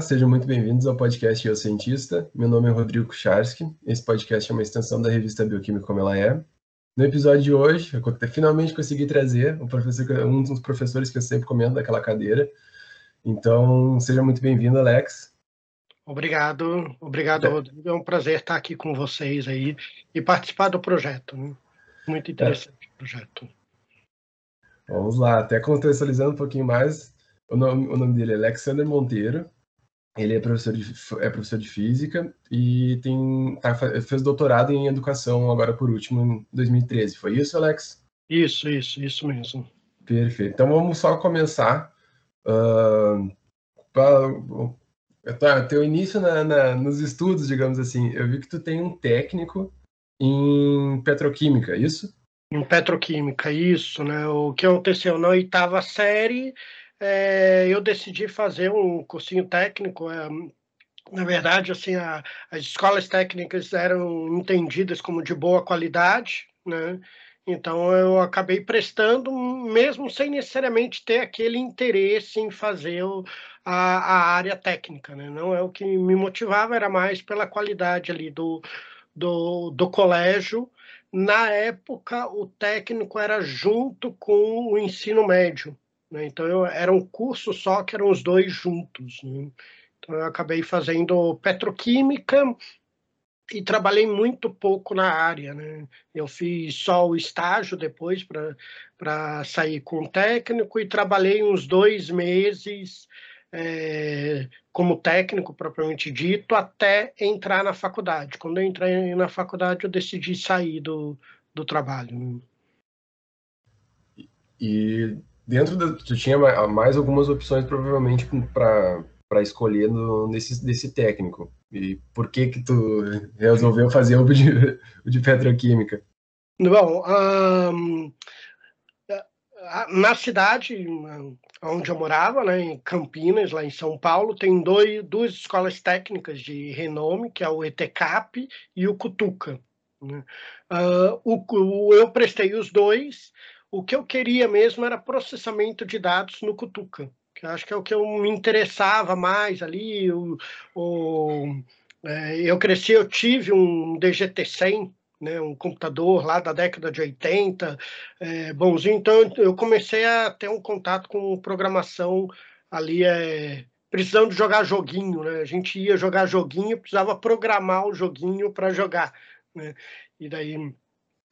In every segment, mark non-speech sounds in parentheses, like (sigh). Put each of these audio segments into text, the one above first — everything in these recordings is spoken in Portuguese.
Olá, sejam muito bem-vindos ao podcast Eu Cientista. Meu nome é Rodrigo Kucharski. Esse podcast é uma extensão da revista Bioquímica Como Ela É. No episódio de hoje, eu finalmente consegui trazer um, professor, um dos professores que eu sempre comento daquela cadeira. Então, seja muito bem-vindo, Alex. Obrigado, obrigado, é. Rodrigo. É um prazer estar aqui com vocês aí e participar do projeto. Né? Muito interessante é. o projeto. Vamos lá, até contextualizando um pouquinho mais, o nome, o nome dele é Alexander Monteiro. Ele é professor de, é professor de física e tem, tá, fez doutorado em educação agora por último em 2013. Foi isso, Alex? Isso, isso, isso mesmo. Perfeito. Então vamos só começar. Uh, pra, teu início na, na, nos estudos, digamos assim. Eu vi que tu tem um técnico em petroquímica, é isso? Em petroquímica, isso, né? O que aconteceu na oitava série, é, eu decidi fazer um cursinho técnico. É, na verdade, assim, a, as escolas técnicas eram entendidas como de boa qualidade, né? Então eu acabei prestando, mesmo sem necessariamente ter aquele interesse em fazer a, a, área técnica, né? Não é o que me motivava, era mais pela qualidade ali do, do, do colégio. Na época, o técnico era junto com o ensino médio. Né? Então, eu, era um curso só que eram os dois juntos. Né? Então, eu acabei fazendo petroquímica e trabalhei muito pouco na área. Né? Eu fiz só o estágio depois para sair com o técnico e trabalhei uns dois meses é, como técnico propriamente dito até entrar na faculdade. Quando eu entrei na faculdade, eu decidi sair do, do trabalho. Né? E dentro da, tu tinha mais algumas opções provavelmente para escolher no, nesse desse técnico. E por que que tu resolveu fazer o de, (laughs) o de petroquímica? Bom, um, na cidade onde eu morava, né, em Campinas, lá em São Paulo, tem dois, duas escolas técnicas de renome, que é o ETCAP e o Cutuca. Né? Uh, o, eu prestei os dois, o que eu queria mesmo era processamento de dados no Cutuca, que acho que é o que eu me interessava mais ali. O, o é, eu cresci, eu tive um DGT-100, né, um computador lá da década de 80, é, bonzinho. Então, eu comecei a ter um contato com programação ali, é, precisando jogar joguinho. Né? A gente ia jogar joguinho, precisava programar o joguinho para jogar. Né? E daí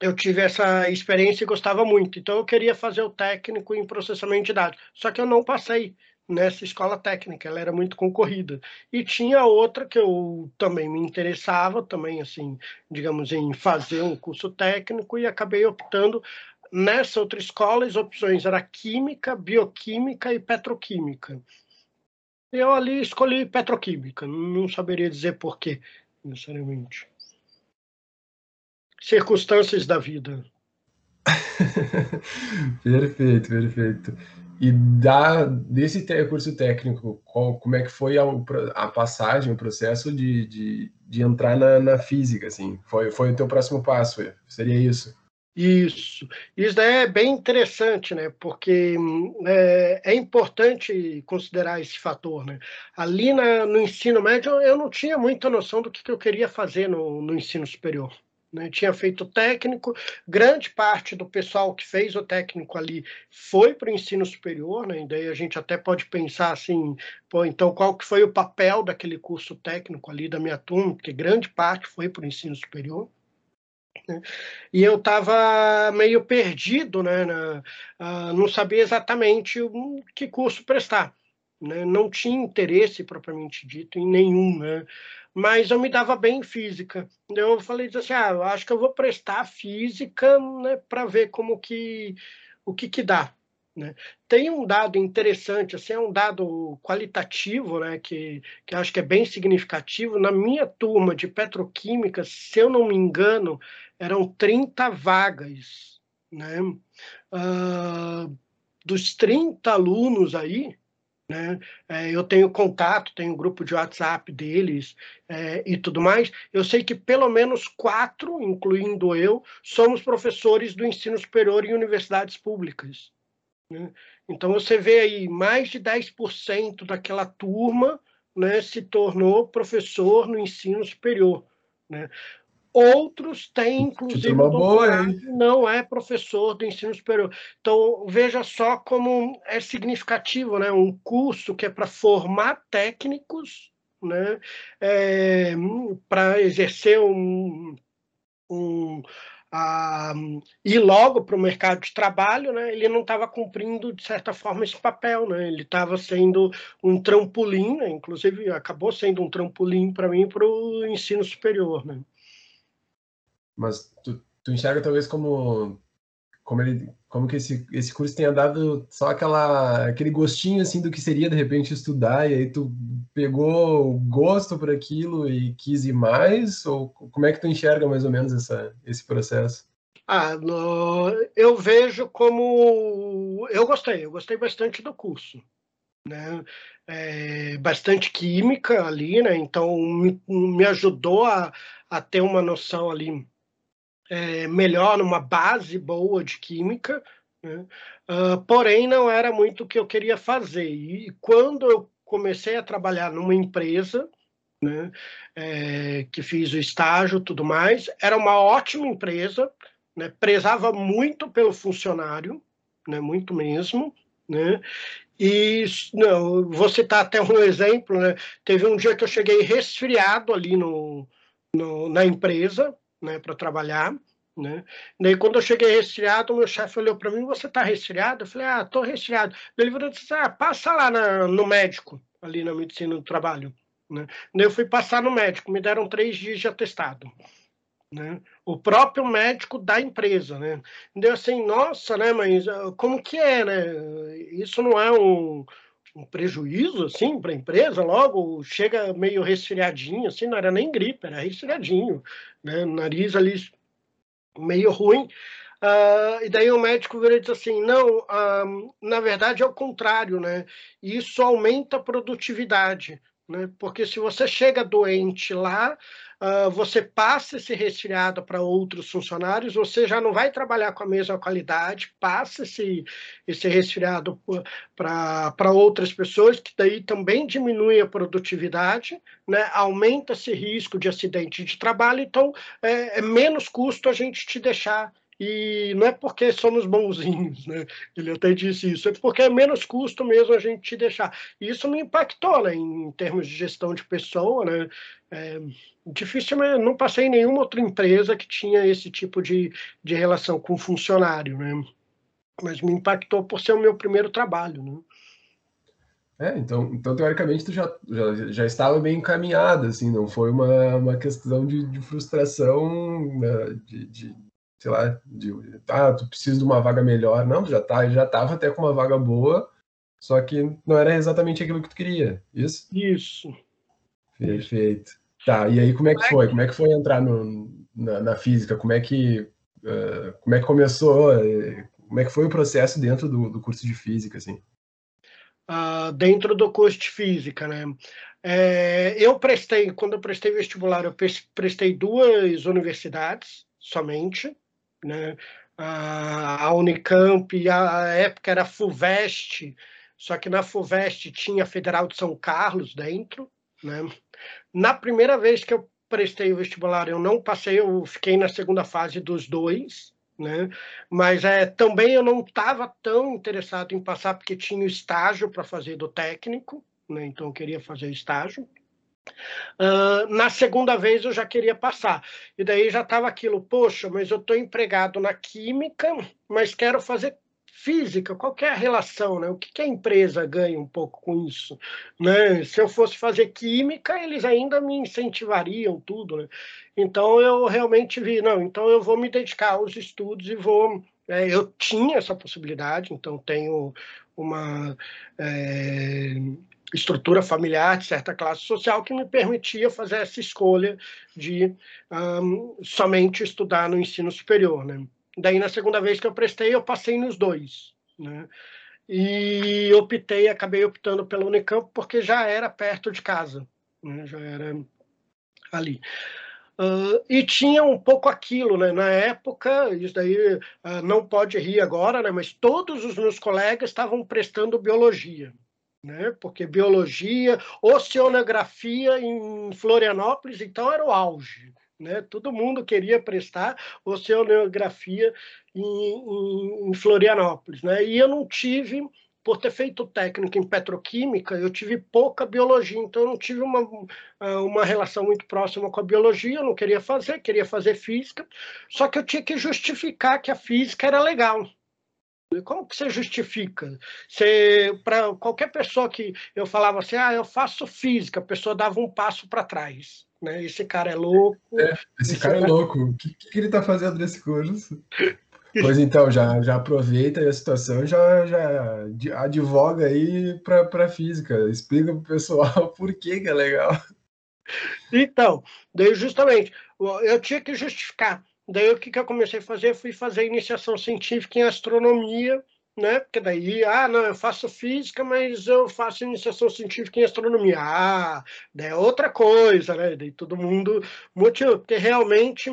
eu tive essa experiência e gostava muito. Então eu queria fazer o técnico em processamento de dados. Só que eu não passei nessa escola técnica, ela era muito concorrida. E tinha outra que eu também me interessava, também assim, digamos em fazer um curso técnico e acabei optando nessa outra escola, as opções era química, bioquímica e petroquímica. Eu ali escolhi petroquímica, não saberia dizer porquê, necessariamente circunstâncias da vida. (laughs) perfeito, perfeito. E da, desse curso técnico, qual, como é que foi a, a passagem, o processo de, de, de entrar na, na, física, assim? Foi, foi o teu próximo passo, seria isso? Isso. Isso daí é bem interessante, né? Porque é, é importante considerar esse fator, né? Ali na, no ensino médio, eu não tinha muita noção do que, que eu queria fazer no, no ensino superior. Né? Tinha feito técnico, grande parte do pessoal que fez o técnico ali foi para o ensino superior, né? e daí a gente até pode pensar assim, pô, então qual que foi o papel daquele curso técnico ali da minha turma, porque grande parte foi para o ensino superior. Né? E eu estava meio perdido, né? Na, uh, não sabia exatamente que curso prestar. Né? Não tinha interesse propriamente dito em nenhum. Né? Mas eu me dava bem em física. Eu falei assim, ah, eu acho que eu vou prestar física né, para ver como que o que, que dá. Né? Tem um dado interessante, assim, é um dado qualitativo, né, que, que acho que é bem significativo. Na minha turma de petroquímica, se eu não me engano, eram 30 vagas. Né? Uh, dos 30 alunos aí, né? É, eu tenho contato, tenho um grupo de WhatsApp deles é, e tudo mais. Eu sei que pelo menos quatro, incluindo eu, somos professores do ensino superior em universidades públicas. Né? Então você vê aí mais de 10% daquela turma né, se tornou professor no ensino superior. Né? Outros têm, inclusive, boa, não é professor do ensino superior. Então, veja só como é significativo, né? Um curso que é para formar técnicos, né? É, para exercer um, um a ir logo para o mercado de trabalho, né, ele não estava cumprindo, de certa forma, esse papel. Né, ele estava sendo um trampolim, né, inclusive acabou sendo um trampolim para mim para o ensino superior. Né. Mas tu, tu enxerga talvez como como ele como que esse, esse curso tenha dado só aquela aquele gostinho assim do que seria de repente estudar e aí tu pegou gosto por aquilo e quis ir mais ou como é que tu enxerga mais ou menos essa esse processo? Ah, no, eu vejo como eu gostei, eu gostei bastante do curso, né? É, bastante química ali, né? Então me, me ajudou a, a ter uma noção ali é, melhor, numa base boa de química, né? uh, porém não era muito o que eu queria fazer. E quando eu comecei a trabalhar numa empresa, né, é, que fiz o estágio tudo mais, era uma ótima empresa, né, prezava muito pelo funcionário, né, muito mesmo, né, e não, vou citar até um exemplo, né, teve um dia que eu cheguei resfriado ali no, no na empresa, né, para trabalhar. Né? Daí, quando eu cheguei resfriado, meu chefe olhou para mim: Você está resfriado? Eu falei: Ah, estou resfriado. Ele disse: Ah, passa lá na, no médico, ali na medicina do trabalho. Né? Daí, eu fui passar no médico, me deram três dias de atestado. Né? O próprio médico da empresa, né? Deu assim, nossa, né? Mas ah, como que é, né? Isso não é um, um prejuízo, assim, para a empresa? Logo chega meio resfriadinho, assim, não era nem gripe, era resfriadinho, né? Nariz ali meio ruim. Uh, e daí o médico vira e diz assim: não, uh, na verdade é o contrário, né? Isso aumenta a produtividade, né? Porque se você chega doente lá, uh, você passa esse resfriado para outros funcionários, você já não vai trabalhar com a mesma qualidade, passa esse, esse resfriado para outras pessoas, que daí também diminui a produtividade, né? aumenta esse risco de acidente de trabalho, então é, é menos custo a gente te deixar e não é porque somos bonzinhos, né? Ele até disse isso, é porque é menos custo mesmo a gente te deixar. E isso me impactou, né? Em termos de gestão de pessoa, né? É, dificilmente, não passei em nenhuma outra empresa que tinha esse tipo de, de relação com funcionário, né? Mas me impactou por ser o meu primeiro trabalho, né? É, então, então teoricamente tu já, já, já estava bem encaminhado, assim, não foi uma, uma questão de, de frustração, né, de, de, sei lá, de, ah, tu precisa de uma vaga melhor. Não, já tá, já estava até com uma vaga boa, só que não era exatamente aquilo que tu queria, isso? Isso. Perfeito. Tá, e aí como é que foi? Como é que foi entrar no, na, na física? Como é que uh, como é que começou? Como é que foi o processo dentro do, do curso de física, assim? Uh, dentro do curso de física, né? É, eu prestei, quando eu prestei vestibular, eu prestei duas universidades somente, né? A Unicamp, a época era FUVEST, só que na FUVEST tinha a Federal de São Carlos dentro, né? Na primeira vez que eu prestei o vestibular, eu não passei, eu fiquei na segunda fase dos dois, né? Mas é, também eu não estava tão interessado em passar porque tinha estágio para fazer do técnico, né? Então eu queria fazer estágio. Uh, na segunda vez eu já queria passar. E daí já estava aquilo, poxa, mas eu estou empregado na química, mas quero fazer física, qual é a relação, né? O que, que a empresa ganha um pouco com isso, né? Se eu fosse fazer química, eles ainda me incentivariam tudo, né? Então eu realmente vi, não, então eu vou me dedicar aos estudos e vou é, eu tinha essa possibilidade, então tenho uma é, estrutura familiar de certa classe social que me permitia fazer essa escolha de um, somente estudar no ensino superior, né? Daí, na segunda vez que eu prestei, eu passei nos dois, né? E optei, acabei optando pela Unicamp porque já era perto de casa, né? já era ali. Uh, e tinha um pouco aquilo, né? Na época, isso daí uh, não pode rir agora, né? Mas todos os meus colegas estavam prestando biologia, né? Porque biologia, oceanografia em Florianópolis, então era o auge, né? Todo mundo queria prestar oceanografia em, em, em Florianópolis, né? E eu não tive por ter feito técnico em petroquímica, eu tive pouca biologia, então eu não tive uma, uma relação muito próxima com a biologia, eu não queria fazer, queria fazer física, só que eu tinha que justificar que a física era legal. Como que você justifica? Para qualquer pessoa que eu falava assim, ah, eu faço física, a pessoa dava um passo para trás. Né? Esse cara é louco. É, esse, esse, cara, é louco. O que, que ele está fazendo nesse curso? Pois então, já, já aproveita a situação já, já advoga aí para a física. Explica para o pessoal (laughs) por que, que é legal. Então, daí justamente, eu tinha que justificar. Daí o que, que eu comecei a fazer? Fui fazer iniciação científica em astronomia, né? Porque daí, ah, não, eu faço física, mas eu faço iniciação científica em astronomia. Ah, é outra coisa, né? Daí todo mundo motivou, porque realmente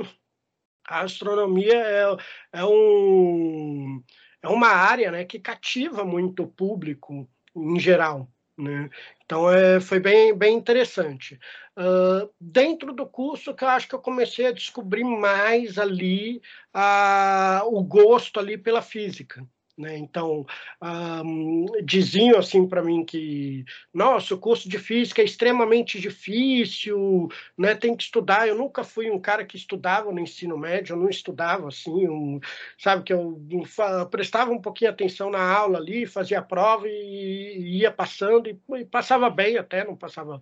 a astronomia é, é, um, é uma área né, que cativa muito o público em geral. Né? Então é, foi bem, bem interessante. Uh, dentro do curso que eu acho que eu comecei a descobrir mais ali uh, o gosto ali pela física. Né? Então, um, diziam assim para mim que, nossa, o curso de física é extremamente difícil, né? tem que estudar. Eu nunca fui um cara que estudava no ensino médio, eu não estudava assim, um, sabe, que eu, eu, prestava um pouquinho atenção na aula ali, fazia a prova e, e ia passando, e, e, passava bem até, não passava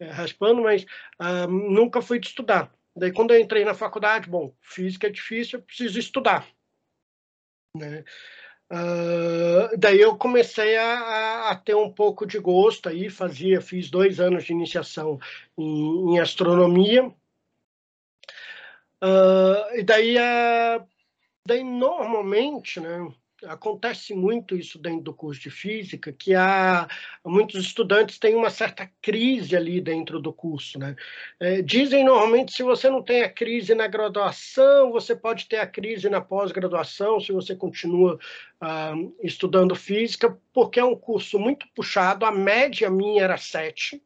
é, raspando, mas um, nunca fui de estudar. Daí, quando eu entrei na faculdade, bom, física é difícil, eu preciso estudar. Né? Uh, daí eu comecei a, a, ter um pouco de gosto aí, fazia, fiz dois anos de iniciação em, em astronomia. Uh, e daí, uh, daí normalmente, né, acontece muito isso dentro do curso de física, que há muitos estudantes têm uma certa crise ali dentro do curso, né? É, dizem normalmente se você não tem a crise na graduação, você pode ter a crise na pós-graduação, se você continua ah, estudando física, porque é um curso muito puxado. A média minha era sete,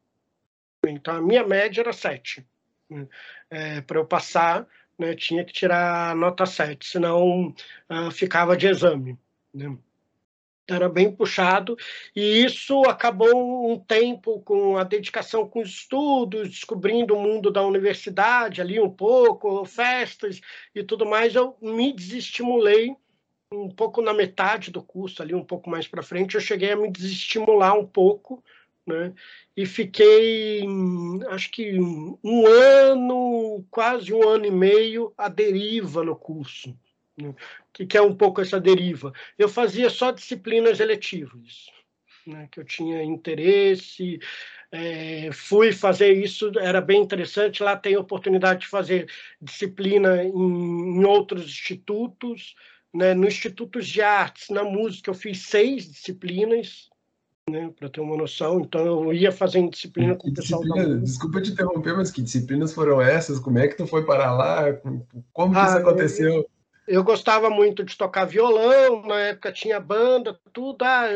então a minha média era sete né? é, para eu passar. Né, tinha que tirar nota 7, senão uh, ficava de exame. Né? Era bem puxado, e isso acabou um tempo com a dedicação com os estudos, descobrindo o mundo da universidade ali um pouco, festas e tudo mais. Eu me desestimulei um pouco na metade do curso, ali um pouco mais para frente, eu cheguei a me desestimular um pouco, né? E fiquei, acho que um ano, quase um ano e meio, à deriva no curso. Né? que, que é um pouco essa deriva. Eu fazia só disciplinas eletivas, né, que eu tinha interesse, é, fui fazer isso, era bem interessante. Lá tem oportunidade de fazer disciplina em, em outros institutos. Né, no Instituto de Artes, na música, eu fiz seis disciplinas, né, para ter uma noção. Então, eu ia fazendo disciplina com o pessoal da Desculpa te interromper, mas que disciplinas foram essas? Como é que tu foi para lá? Como que ah, isso aconteceu? eu gostava muito de tocar violão, na época tinha banda, tudo. Ah,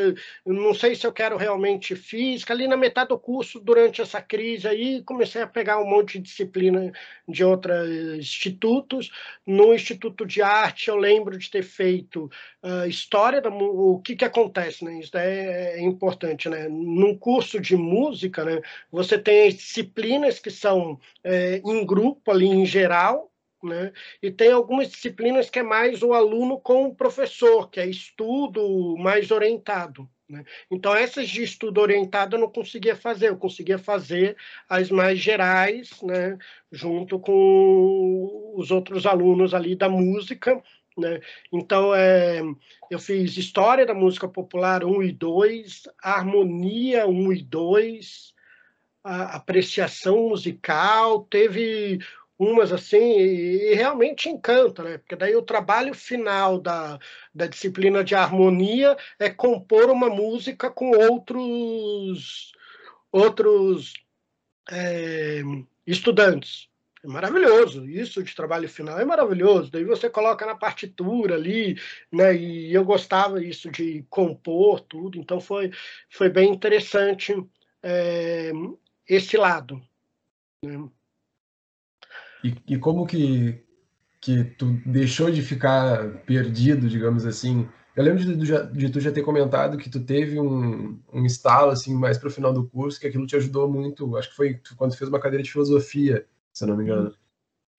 não sei se eu quero realmente física. Ali na metade do curso, durante essa crise aí, comecei a pegar um monte de disciplina de outros institutos. No Instituto de Arte, eu lembro de ter feito uh, história da o que que acontece, né? Isso é, é importante, né? Num curso de música, né? Você tem as disciplinas que são é, em grupo ali em geral, né? E tem algumas disciplinas que é mais o aluno com o professor, que é estudo mais orientado. Né? Então, essas de estudo orientado eu não conseguia fazer, eu conseguia fazer as mais gerais, né? junto com os outros alunos ali da música. Né? Então, é, eu fiz História da Música Popular 1 e 2, Harmonia 1 e 2, apreciação musical, teve umas assim, e, e, realmente encanta, né? Porque daí o trabalho final da, da disciplina de harmonia é compor uma música com outros, outros é, estudantes. É maravilhoso. Isso de trabalho final é maravilhoso. Daí você coloca na partitura ali, né? E eu gostava isso de compor tudo. Então foi, foi bem interessante é, esse lado. Né? E, e como que, que tu deixou de ficar perdido, digamos assim? Eu lembro de, de, tu já ter comentado que tu teve um, um estalo, assim, mais para o final do curso, que aquilo te ajudou muito. Acho que foi quando tu fez uma cadeira de filosofia se eu não me engano.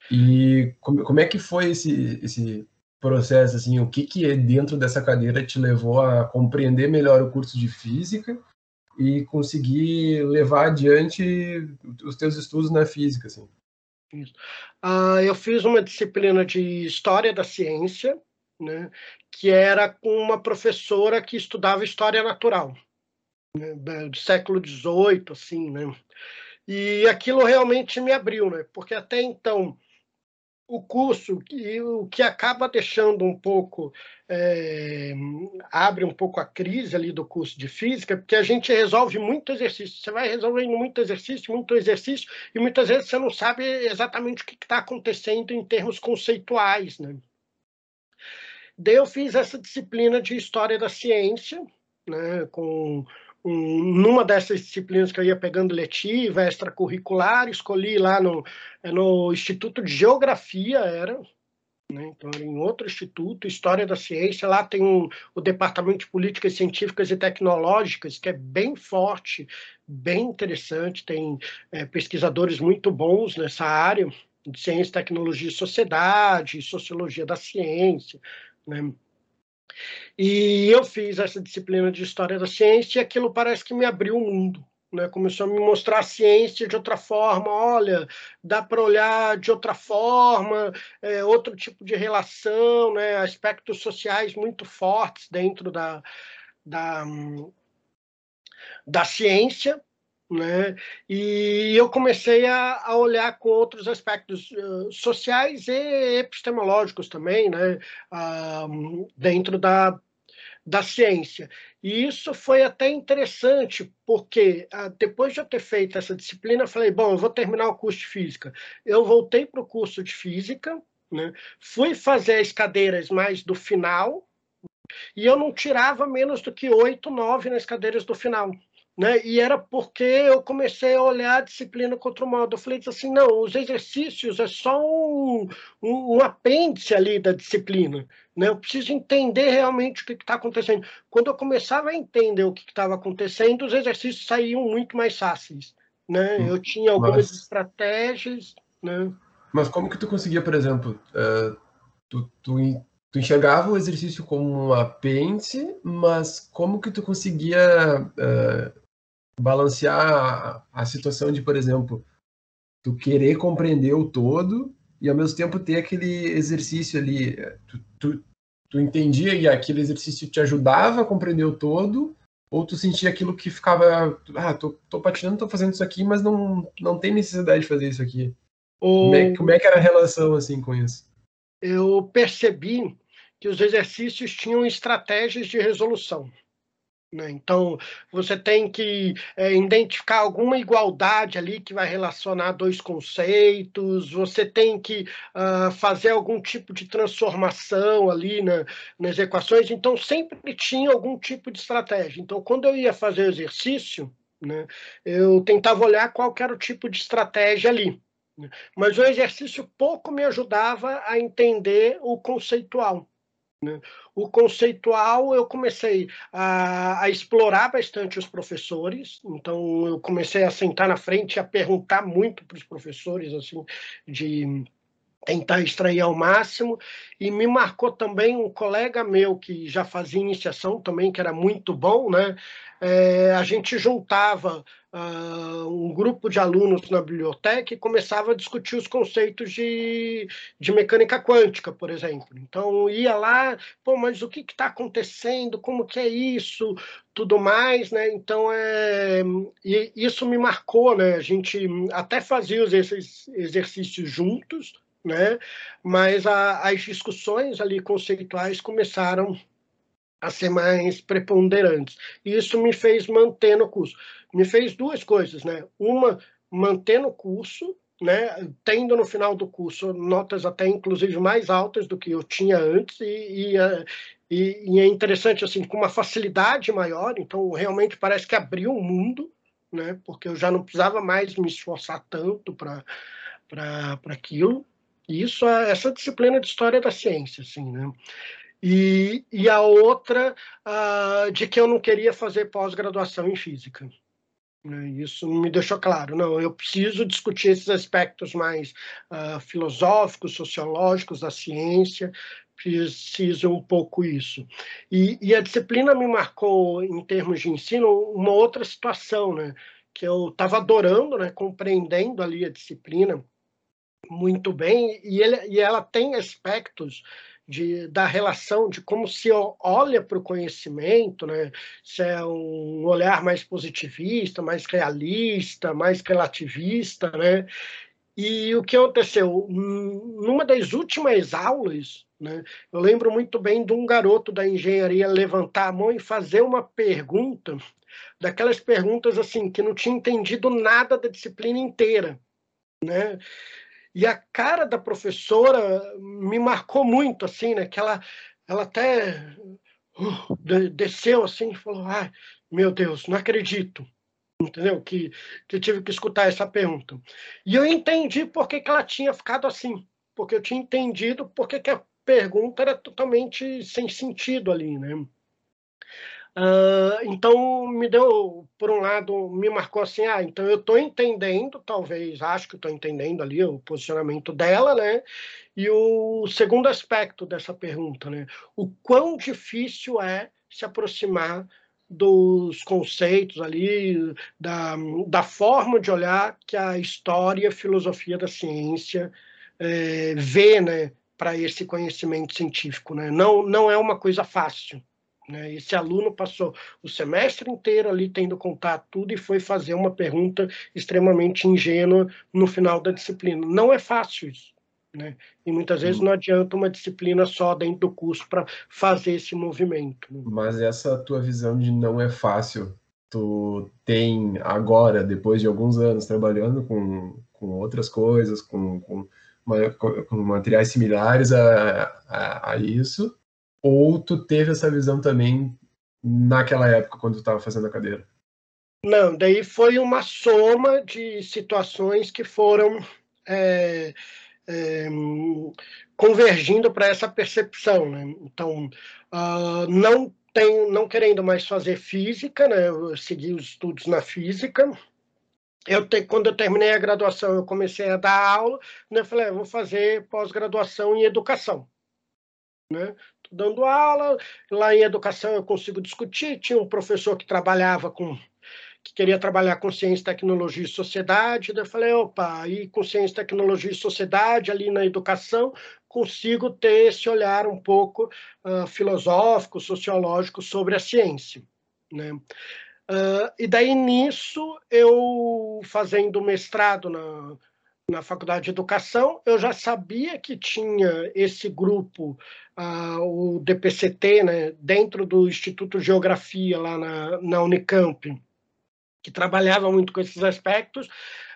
E como, como é que foi esse, esse processo, assim, o que que é dentro dessa cadeira te levou a compreender melhor o curso de física e conseguir levar adiante os teus estudos na física, assim? Uh, eu fiz uma disciplina de História da Ciência, né, que era com uma professora que estudava História Natural, né, do século XVIII, assim, né? E aquilo realmente me abriu, né? Porque até então o curso e o que acaba deixando um pouco é, abre um pouco a crise ali do curso de física, porque a gente resolve muito exercício. Você vai resolvendo muito exercício, muito exercício, e muitas vezes você não sabe exatamente o que está acontecendo em termos conceituais, né? Daí eu fiz essa disciplina de história da ciência, né, com numa dessas disciplinas que eu ia pegando letiva, extracurricular, escolhi lá no, é no Instituto de Geografia, era, né? então em outro instituto, História da Ciência, lá tem um, o Departamento de Políticas Científicas e Tecnológicas, que é bem forte, bem interessante, tem é, pesquisadores muito bons nessa área, de ciência, tecnologia e sociedade, sociologia da ciência, né? E eu fiz essa disciplina de História da Ciência e aquilo parece que me abriu o mundo. Né? Começou a me mostrar a ciência de outra forma. Olha, dá para olhar de outra forma, é, outro tipo de relação, né? aspectos sociais muito fortes dentro da, da, da ciência né? E eu comecei a, a olhar com outros aspectos uh, sociais e epistemológicos também, né? Uh, dentro da, da ciência. E isso foi até interessante, porque uh, depois de eu ter feito essa disciplina, falei: bom, eu vou terminar o curso de física. Eu voltei para o curso de física, né? fui fazer as cadeiras mais do final, e eu não tirava menos do que oito, nove nas cadeiras do final. Né? E era porque eu comecei a olhar a disciplina contra o modo. Eu falei assim, não, os exercícios é só um, um, um apêndice ali da disciplina. Né? Eu preciso entender realmente o que está acontecendo. Quando eu começava a entender o que estava acontecendo, os exercícios saíam muito mais fáceis. Né? Hum, eu tinha algumas Mas... estratégias. Né? Mas como que tu conseguia, por exemplo, uh, tu, tu, tu enxergava o exercício como um apêndice, mas como que tu conseguia uh, balancear a, a, situação de, por exemplo, tu querer compreender o todo e ao mesmo tempo ter aquele exercício ali, tu, tu, tu entendia e aquele exercício te ajudava a compreender o todo, ou tu sentia aquilo que ficava, ah, tô, tô patinando, tô fazendo isso aqui, mas não, não tem necessidade de fazer isso aqui. Ou... Como, é, como é que era a relação assim com isso? Eu percebi que os exercícios tinham estratégias de resolução. Né? Então, você tem que é, identificar alguma igualdade ali que vai relacionar dois conceitos, você tem que uh, fazer algum tipo de transformação ali na, nas equações. Então, sempre tinha algum tipo de estratégia. Então, quando eu ia fazer o exercício, né, eu tentava olhar qual era o tipo de estratégia ali. Né? Mas o exercício pouco me ajudava a entender o conceitual. Né? O conceitual, eu comecei a, a, explorar bastante os professores, então eu comecei a sentar na frente e a perguntar muito para os professores, assim, de tentar extrair ao máximo, e me marcou também um colega meu que já fazia iniciação também, que era muito bom, né? É, a gente juntava uh, um grupo de alunos na biblioteca e começava a discutir os conceitos de, de mecânica quântica, por exemplo. Então, ia lá, pô, mas o que está acontecendo? Como que é isso? Tudo mais, né? Então, é, isso me marcou, né? A gente até fazia esses exercícios juntos, né? Mas a, as discussões ali conceituais começaram a ser mais preponderantes. E isso me fez manter no curso. Me fez duas coisas, né? Uma, manter no curso, né, tendo no final do curso notas até inclusive mais altas do que eu tinha antes e, e, é, e, e é interessante assim com uma facilidade maior então realmente parece que abriu o mundo né porque eu já não precisava mais me esforçar tanto para para aquilo isso é essa disciplina de história da ciência assim né e, e a outra uh, de que eu não queria fazer pós-graduação em física né, isso me deixou claro. Não, eu preciso discutir esses aspectos mais uh, filosóficos, sociológicos da ciência, preciso um pouco isso. E, e, a disciplina me marcou, em termos de ensino, uma outra situação, né? que eu estava adorando, né? compreendendo ali a disciplina muito bem, e, ele, e ela tem aspectos de, da relação, de como se olha para o conhecimento, né? se é um olhar mais positivista, mais realista, mais relativista. Né? E o que aconteceu? Numa das últimas aulas, né, eu lembro muito bem de um garoto da engenharia levantar a mão e fazer uma pergunta, daquelas perguntas assim, que não tinha entendido nada da disciplina inteira. Né? E a cara da professora me marcou muito, assim, né? Que ela, ela até uh, desceu assim e falou: ai, meu Deus, não acredito. Entendeu? Que, que tive que escutar essa pergunta. E eu entendi por que, que ela tinha ficado assim. Porque eu tinha entendido por que, que a pergunta era totalmente sem sentido ali, né? Uh, então me deu, por um lado, me marcou assim, ah, então eu estou entendendo, talvez, acho que estou entendendo ali o posicionamento dela, né? E o segundo aspecto dessa pergunta, né? O quão difícil é se aproximar dos conceitos ali, da, da forma de olhar que a história a filosofia da ciência é, vê, né? Para esse conhecimento científico, né? Não, não é uma coisa fácil. Né? Esse aluno passou o semestre inteiro ali tendo contato tudo e foi fazer uma pergunta extremamente ingênua no final da disciplina. Não é fácil isso. Né? E muitas vezes não adianta uma disciplina só dentro do curso para fazer esse movimento. Né? Mas essa tua visão de não é fácil, tu tem agora, depois de alguns anos trabalhando com, com outras coisas, com, com, com materiais similares a, a, a isso, ou tu teve essa visão também naquela época, quando tu estava fazendo a cadeira? Não, daí foi uma soma de situações que foram é, é, convergindo para essa percepção. Né? Então, uh, não não querendo mais fazer física, né? eu segui os estudos na física. Eu te, quando eu terminei a graduação, eu comecei a dar aula, né? eu falei, ah, vou fazer pós-graduação em educação. Né? Dando aula, lá em educação eu consigo discutir. Tinha um professor que trabalhava com que queria trabalhar com ciência, tecnologia e sociedade. Daí eu falei, opa, aí com ciência, tecnologia e sociedade, ali na educação, consigo ter esse olhar um pouco uh, filosófico, sociológico sobre a ciência. Né? Uh, e daí nisso, eu fazendo mestrado na, na faculdade de educação, eu já sabia que tinha esse grupo, uh, o DPCT, né, dentro do Instituto de Geografia, lá na, na Unicamp, que trabalhava muito com esses aspectos.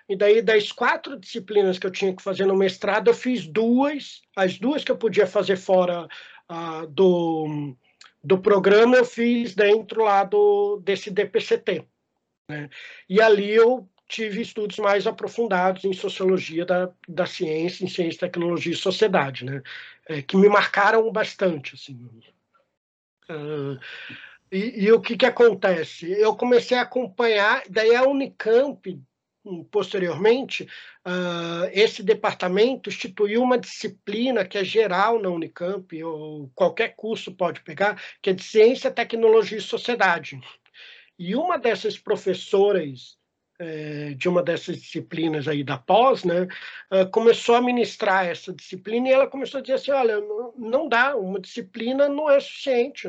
E daí, das quatro disciplinas que eu tinha que fazer no mestrado, eu fiz duas, as duas que eu podia fazer fora uh, do, do programa, eu fiz dentro lá do, desse DPCT. Né? E ali eu tive estudos mais aprofundados em sociologia da, da ciência, em ciência, tecnologia e sociedade, né? É, que me marcaram bastante. Assim. Uh, e, e, o que, que acontece? Eu comecei a acompanhar, daí a Unicamp, posteriormente, uh, esse departamento instituiu uma disciplina que é geral na Unicamp, ou qualquer curso pode pegar, que é de ciência, tecnologia e sociedade. E uma dessas professoras de uma dessas disciplinas aí da pós, né, uh, começou a ministrar essa disciplina e ela começou a dizer assim, olha, não, dá, uma disciplina não é suficiente,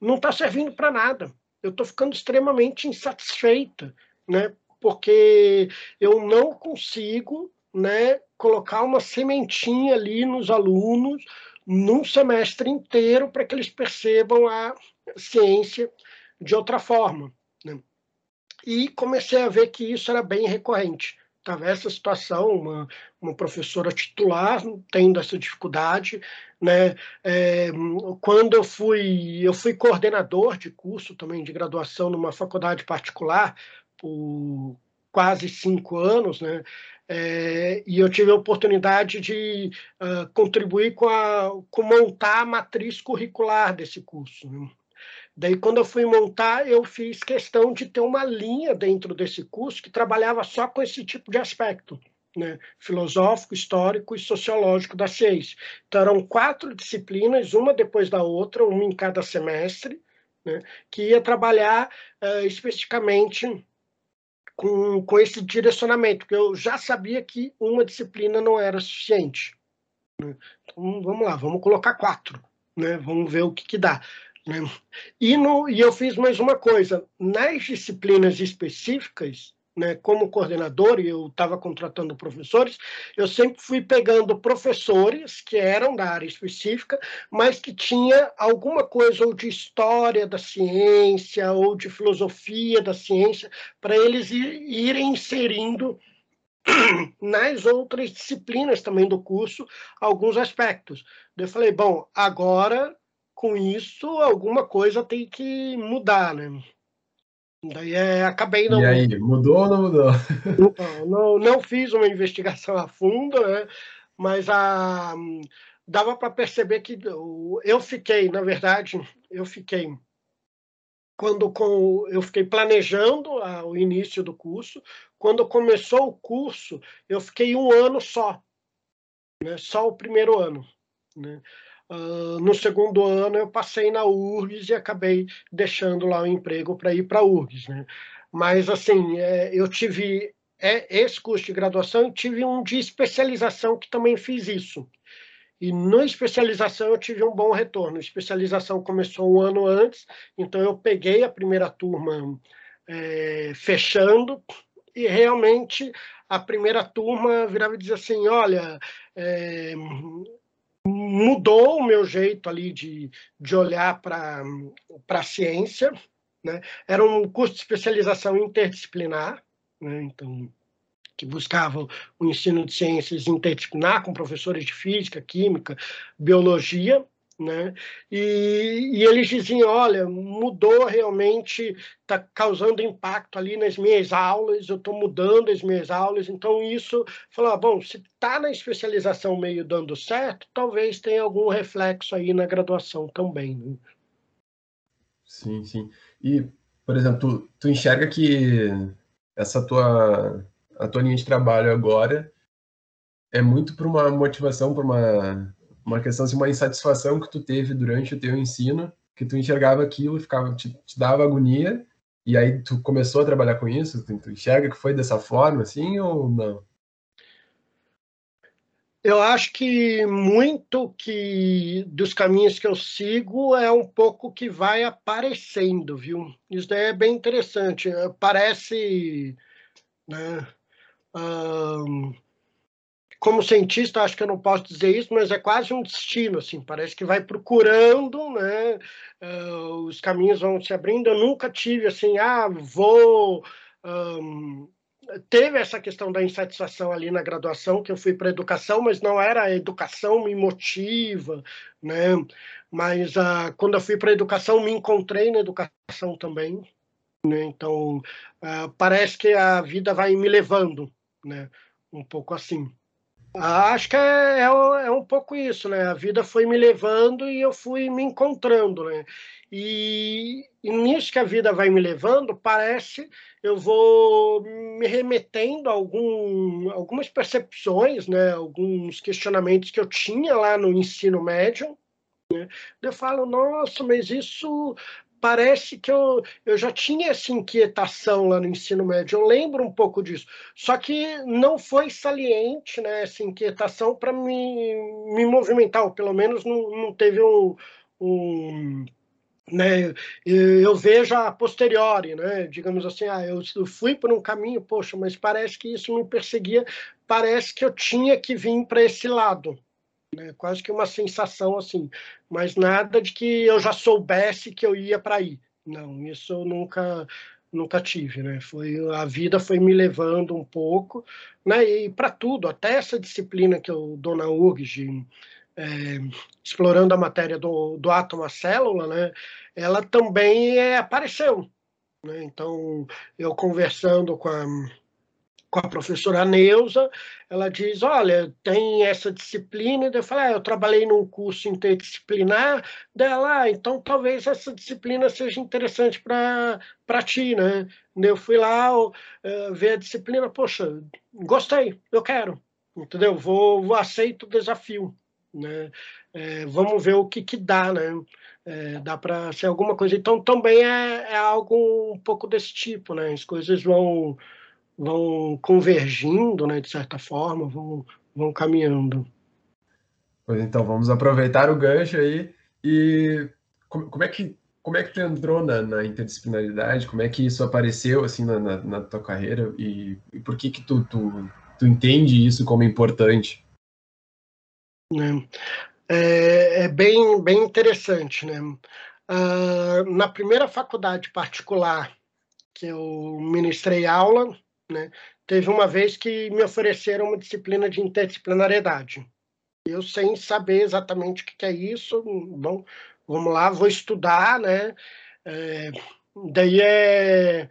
não está servindo para nada. Eu estou ficando extremamente insatisfeita, né, porque eu não consigo, né, colocar uma sementinha ali nos alunos num semestre inteiro para que eles percebam a ciência de outra forma e comecei a ver que isso era bem recorrente. estava essa situação, uma, uma professora titular tendo essa dificuldade, né? É, quando eu fui, eu fui coordenador de curso também de graduação numa faculdade particular por quase cinco anos, né? É, e eu tive a oportunidade de uh, contribuir com, a, com montar a matriz curricular desse curso. Né? Daí, quando eu fui montar, eu fiz questão de ter uma linha dentro desse curso que trabalhava só com esse tipo de aspecto. Né, filosófico, histórico e sociológico da ciência. Então, eram quatro disciplinas, uma depois da outra, uma em cada semestre, né, que ia trabalhar uh, especificamente com, com esse direcionamento, porque eu já sabia que uma disciplina não era suficiente. Né? Então, vamos lá, vamos colocar quatro, né? vamos ver o que, que dá. E, no, e eu fiz mais uma coisa, nas disciplinas específicas, né, como coordenador, e eu estava contratando professores, eu sempre fui pegando professores que eram da área específica, mas que tinha alguma coisa ou de história da ciência ou de filosofia da ciência, para eles irem inserindo (clears throat) nas outras disciplinas também do curso alguns aspectos. Eu falei, bom, agora com isso alguma coisa tem que mudar, né? Daí é, acabei não. E aí, mudou ou não mudou? Não, não, não fiz uma investigação a fundo, né? mas a, dava para perceber que eu fiquei, na verdade, eu fiquei quando com, eu fiquei planejando a, o início do curso. Quando começou o curso, eu fiquei um ano só, né? só o primeiro ano. Né? Uh, no segundo ano eu passei na URGS e acabei deixando lá o emprego para ir para a URGS. Né? Mas, assim, é, eu tive é, esse curso de graduação e tive um de especialização que também fiz isso. E no especialização eu tive um bom retorno. A especialização começou um ano antes, então eu peguei a primeira turma é, fechando e realmente a primeira turma virava e dizia assim, olha, é, mudou o meu jeito ali de, de olhar para a ciência. Né? Era um curso de especialização interdisciplinar, né? então que buscava o ensino de ciências interdisciplinar com professores de física, química, biologia, né? E, e, eles diziam, olha, mudou realmente, está causando impacto ali nas minhas aulas, eu estou mudando as minhas aulas, então isso, falou, ah, bom, se está na especialização meio dando certo, talvez tenha algum reflexo aí na graduação também. Né? Sim, sim. E, por exemplo, tu, tu enxerga que essa tua, a tua linha de trabalho agora é muito para uma motivação, para uma uma questão assim, uma insatisfação que tu teve durante o teu ensino, que tu enxergava aquilo, ficava te, te dava agonia, e aí tu começou a trabalhar com isso, tu, tu enxerga que foi dessa forma assim ou não? Eu acho que muito que dos caminhos que eu sigo é um pouco que vai aparecendo, viu? Isso daí é bem interessante. Parece, né? Um, como cientista, acho que eu não posso dizer isso, mas é quase um destino, assim, parece que vai procurando, né, uh, os caminhos vão se abrindo, eu nunca tive, assim, ah, vou... Um, teve essa questão da insatisfação ali na graduação, que eu fui para educação, mas não era a educação me motiva, né, mas uh, quando eu fui para educação, me encontrei na educação também, né, então uh, parece que a vida vai me levando, né, um pouco assim. Acho que é, é, é, um pouco isso, né? A vida foi me levando e eu fui me encontrando, né? E, e nisso que a vida vai me levando, parece eu vou me remetendo a algum, algumas percepções, né? Alguns questionamentos que eu tinha lá no ensino médio, né? Eu falo, nossa, mas isso parece que eu, eu já tinha essa inquietação lá no ensino médio, eu lembro um pouco disso, só que não foi saliente né, essa inquietação para me, me movimentar, ou pelo menos não, não teve um, um né, eu vejo a posteriori, né, digamos assim, ah, eu fui por um caminho, poxa, mas parece que isso me perseguia, parece que eu tinha que vir para esse lado, né? Quase que uma sensação assim, mas nada de que eu já soubesse que eu ia para aí. Não, isso eu nunca nunca tive, né? Foi a vida foi me levando um pouco, né? E para tudo, até essa disciplina que eu dou na URGS, é, explorando a matéria do, do átomo à célula, né? Ela também é, apareceu, né? Então eu conversando com a com a professora Neuza, ela diz, olha, tem essa disciplina, eu falei, ah, eu trabalhei num curso interdisciplinar dela, ah, então talvez essa disciplina seja interessante para ti, né? Eu fui lá uh, ver a disciplina, poxa, gostei, eu quero, entendeu? Vou, vou aceito o desafio, né? É, vamos ver o que que dá, né? É, dá para ser alguma coisa. Então também é, é algo um pouco desse tipo, né? As coisas vão vão convergindo, né, de certa forma, vão, vão caminhando. Pois então, vamos aproveitar o gancho aí e como, como é que como é que tu entrou na, na, interdisciplinaridade? Como é que isso apareceu assim na, na, na tua carreira e, e, por que que tu, tu, tu entende isso como importante? É, é, é bem bem interessante, né? Uh, na primeira faculdade particular que eu ministrei aula, né? Teve uma vez que me ofereceram uma disciplina de interdisciplinariedade. Eu, sem saber exatamente o que é isso, bom, vamos lá, vou estudar, né? É, daí é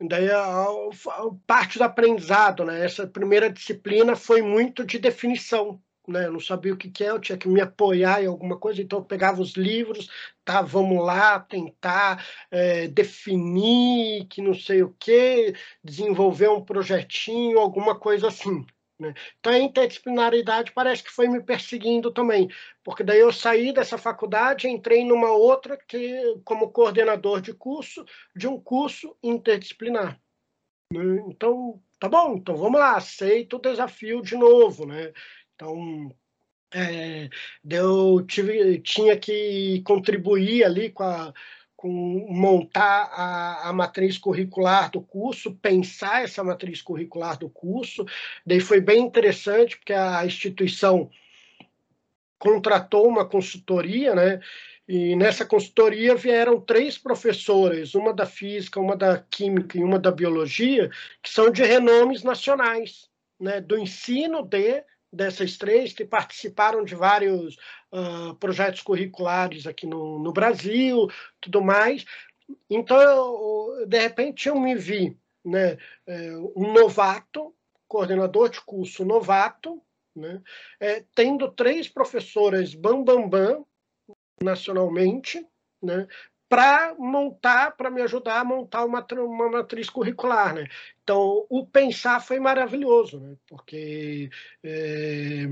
daí a, a, a, parte do aprendizado, né? Essa primeira disciplina foi muito de definição né? Eu não sabia o que, que é, eu tinha que me apoiar em alguma coisa, então eu pegava os livros, tá, vamos lá tentar é, definir que não sei o que, desenvolver um projetinho, alguma coisa assim. Né? Então a interdisciplinaridade parece que foi me perseguindo também, porque daí eu saí dessa faculdade, entrei numa outra que como coordenador de curso de um curso interdisciplinar. Né? Então tá bom, então vamos lá, aceito o desafio de novo, né? Então, é, eu tive, tinha que contribuir ali com, a, com montar a, a, matriz curricular do curso, pensar essa matriz curricular do curso. Daí foi bem interessante, porque a instituição contratou uma consultoria, né? E nessa consultoria vieram três professoras, uma da física, uma da química e uma da biologia, que são de renomes nacionais, né? Do ensino de dessas três que participaram de vários uh, projetos curriculares aqui no, no Brasil, tudo mais. Então, eu, de repente, eu me vi né, é, um novato, coordenador de curso novato, né, é, tendo três professoras bambambam bam, bam, nacionalmente, né, para montar, para me ajudar a montar uma, uma matriz curricular, né? Então, o pensar foi maravilhoso, né? Porque é,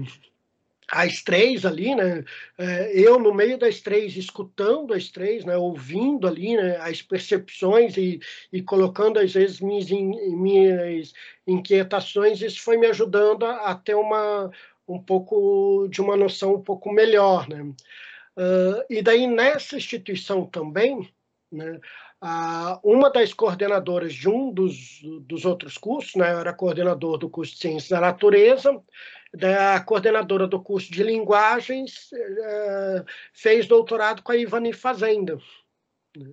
as três ali, né? É, eu no meio das três, escutando as três, né? Ouvindo ali, né? As percepções e, e colocando às vezes minhas, minhas inquietações, isso foi me ajudando a, a ter uma um pouco de uma noção um pouco melhor, né? Uh, e daí, nessa instituição também, né, uh, uma das coordenadoras de um dos, dos outros cursos, né, eu era coordenador do curso de Ciências da Natureza, a coordenadora do curso de Linguagens uh, fez doutorado com a Ivani Fazenda. Né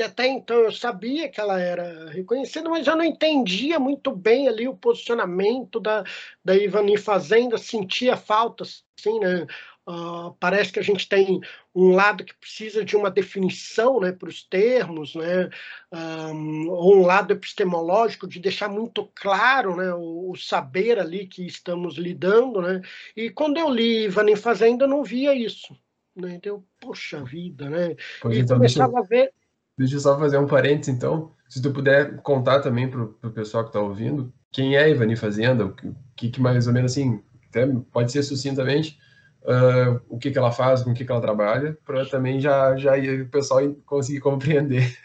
que até então eu sabia que ela era reconhecida, mas eu não entendia muito bem ali o posicionamento da, da Ivani Fazenda, sentia falta, assim, né? Uh, parece que a gente tem um lado que precisa de uma definição né, para os termos, né, um, ou um lado epistemológico de deixar muito claro né, o, o, saber ali que estamos lidando. Né, e quando eu li Ivan em Fazenda, eu não via isso. Né, então, poxa vida, né? Pois e então, começava deixa, a ver. Deixa eu só fazer um parênteses, então. Se tu puder contar também para o pessoal que está ouvindo, quem é Ivani Fazenda, o que, que mais ou menos assim, até pode ser sucintamente, uh, o que, que ela faz, com o que, que ela trabalha, para também já, já o pessoal conseguir compreender.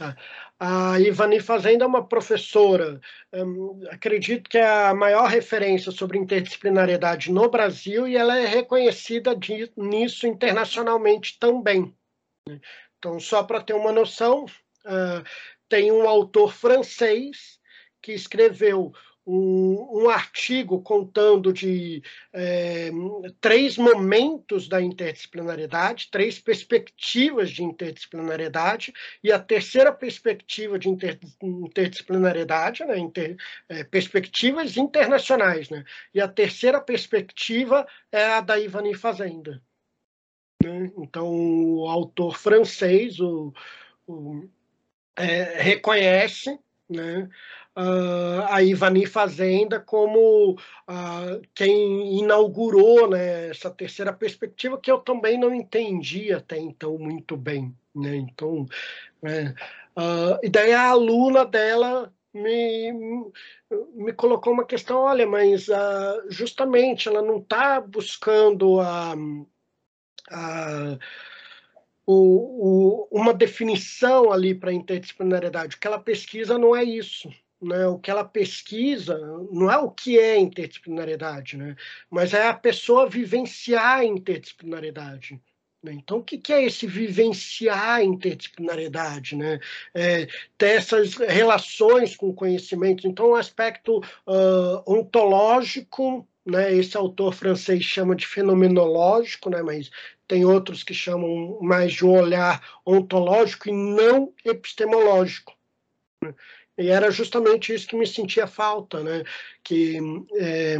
Ah, a Ivani Fazenda é uma professora, um, acredito que é a maior referência sobre interdisciplinariedade no Brasil e ela é reconhecida de, nisso internacionalmente também. Né? Então, só para ter uma noção, uh, tem um autor francês que escreveu um, um artigo contando de é, três momentos da interdisciplinariedade, três perspectivas de interdisciplinariedade, e a terceira perspectiva de inter, interdisciplinariedade, né, inter, é, perspectivas internacionais, né, e a terceira perspectiva é a da Ivani Fazenda. Né? Então, o autor francês o, o é, reconhece né, uh, a Ivani Fazenda como uh, quem inaugurou né, essa terceira perspectiva, que eu também não entendi até então muito bem. Né? Então, uh, e daí a aluna dela me, me colocou uma questão, olha, mas justamente ela não está buscando a, a o, o, uma definição ali para a interdisciplinariedade. O que ela pesquisa não é isso. Né? O que ela pesquisa não é o que é interdisciplinariedade, né? mas é a pessoa vivenciar a interdisciplinariedade. Né? Então, o que é esse vivenciar a interdisciplinariedade? Né? É, ter essas relações com conhecimentos. Então, o um aspecto uh, ontológico, né? esse autor francês chama de fenomenológico, né? mas tem outros que chamam mais de um olhar ontológico e não epistemológico. Né? E era justamente isso que me sentia falta, né? que é,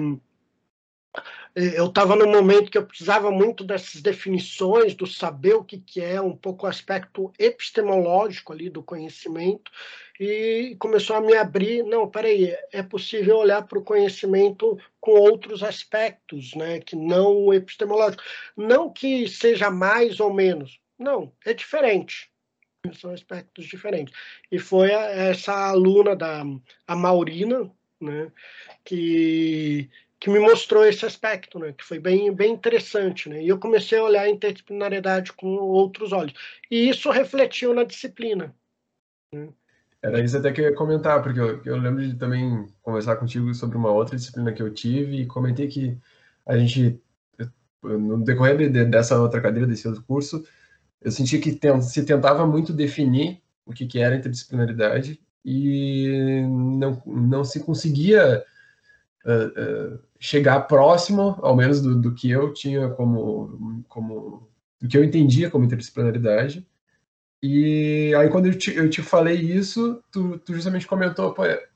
eu estava num momento que eu precisava muito dessas definições, do saber o que, que é, um pouco o aspecto epistemológico ali do conhecimento, e começou a me abrir, não, peraí, é possível olhar para o conhecimento com outros aspectos, né, que não o epistemológico. Não que seja mais ou menos, não, é diferente. São aspectos diferentes. E foi essa aluna da a Maurina, né, que que me mostrou esse aspecto, né, que foi bem, bem interessante, né, e eu comecei a olhar a interdisciplinariedade com outros olhos, e isso refletiu na disciplina. Né. Era isso até que eu ia comentar, porque eu, eu lembro de também conversar contigo sobre uma outra disciplina que eu tive e comentei que a gente, no decorrer de, dessa outra cadeira, desse outro curso, eu senti que se tentava muito definir o que, que era interdisciplinaridade e não, não se conseguia uh, uh, chegar próximo, ao menos do, do, que eu tinha como, como do que eu entendia como interdisciplinaridade, e aí, quando eu te, eu te falei isso, tu, tu justamente comentou, é,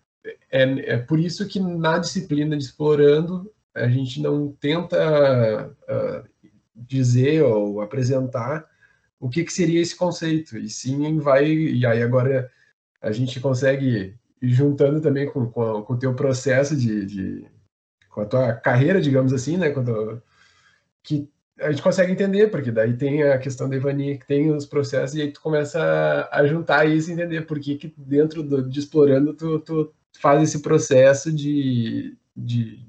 é, é, por isso que na disciplina de explorando a gente não tenta uh, dizer ou apresentar o que, que seria esse conceito, e sim vai, e aí agora a gente consegue juntando também com, com, com o teu processo de, de, com a tua carreira, digamos assim, né, quando, que a gente consegue entender, porque daí tem a questão da Ivani, que tem os processos, e aí tu começa a juntar isso e entender por que, que dentro do, de explorando tu, tu faz esse processo de, de,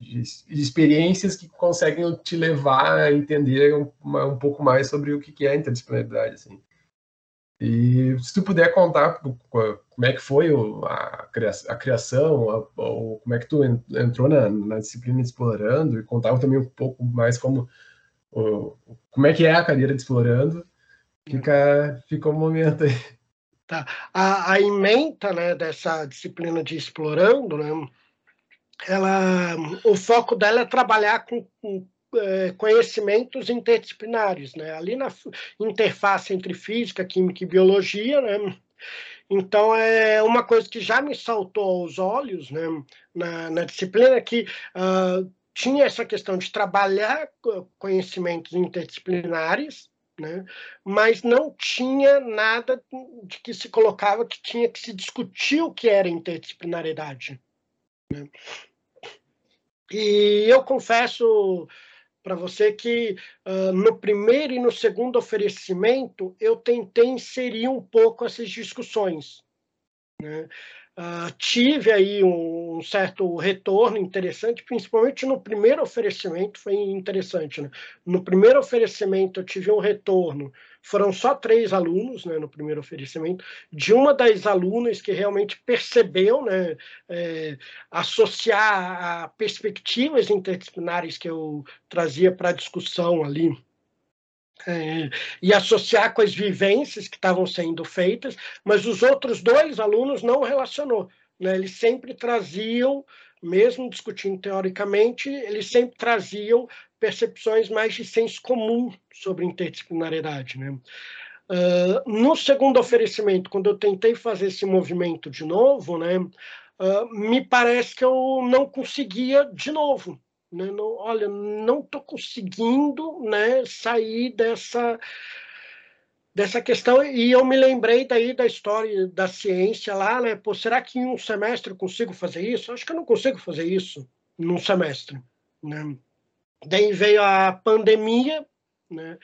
de, de, experiências que conseguem te levar a entender um, um pouco mais sobre o que é a interdisciplinaridade, assim. E se tu puder contar como é que foi a criação, ou como é que tu entrou na, na disciplina explorando, e contar também um pouco mais como como é que é a cadeira de explorando, fica, fica um momento aí. Tá. A, a ementa né, dessa disciplina de explorando, né, ela, o foco dela é trabalhar com, com é, conhecimentos interdisciplinares, né? ali na interface entre física, química e biologia, né? Então, é uma coisa que já me saltou aos olhos né, na, na disciplina que uh, tinha essa questão de trabalhar conhecimentos interdisciplinares, né? mas não tinha nada de que se colocava que tinha que se discutir o que era interdisciplinariedade. Né? E eu confesso para você que uh, no primeiro e no segundo oferecimento eu tentei inserir um pouco essas discussões. Né? Uh, tive aí um, um, certo retorno interessante, principalmente no primeiro oferecimento, foi interessante. Né? No primeiro oferecimento, eu tive um retorno, foram só três alunos né, no primeiro oferecimento, de uma das alunas que realmente percebeu né, é, associar a perspectivas interdisciplinares que eu trazia para a discussão ali é, e associar com as vivências que estavam sendo feitas, mas os outros dois alunos não relacionou. né, eles sempre traziam, mesmo discutindo teoricamente, eles sempre traziam percepções mais de senso comum sobre interdisciplinariedade. Né? Uh, no segundo oferecimento, quando eu tentei fazer esse movimento de novo, né, uh, me parece que eu não conseguia de novo. Né? Não, olha, não estou conseguindo né, sair dessa dessa questão e eu me lembrei daí da história da ciência lá, né? Pô, será que em um semestre eu consigo fazer isso? Acho que eu não consigo fazer isso num semestre, né? Daí veio a pandemia, né?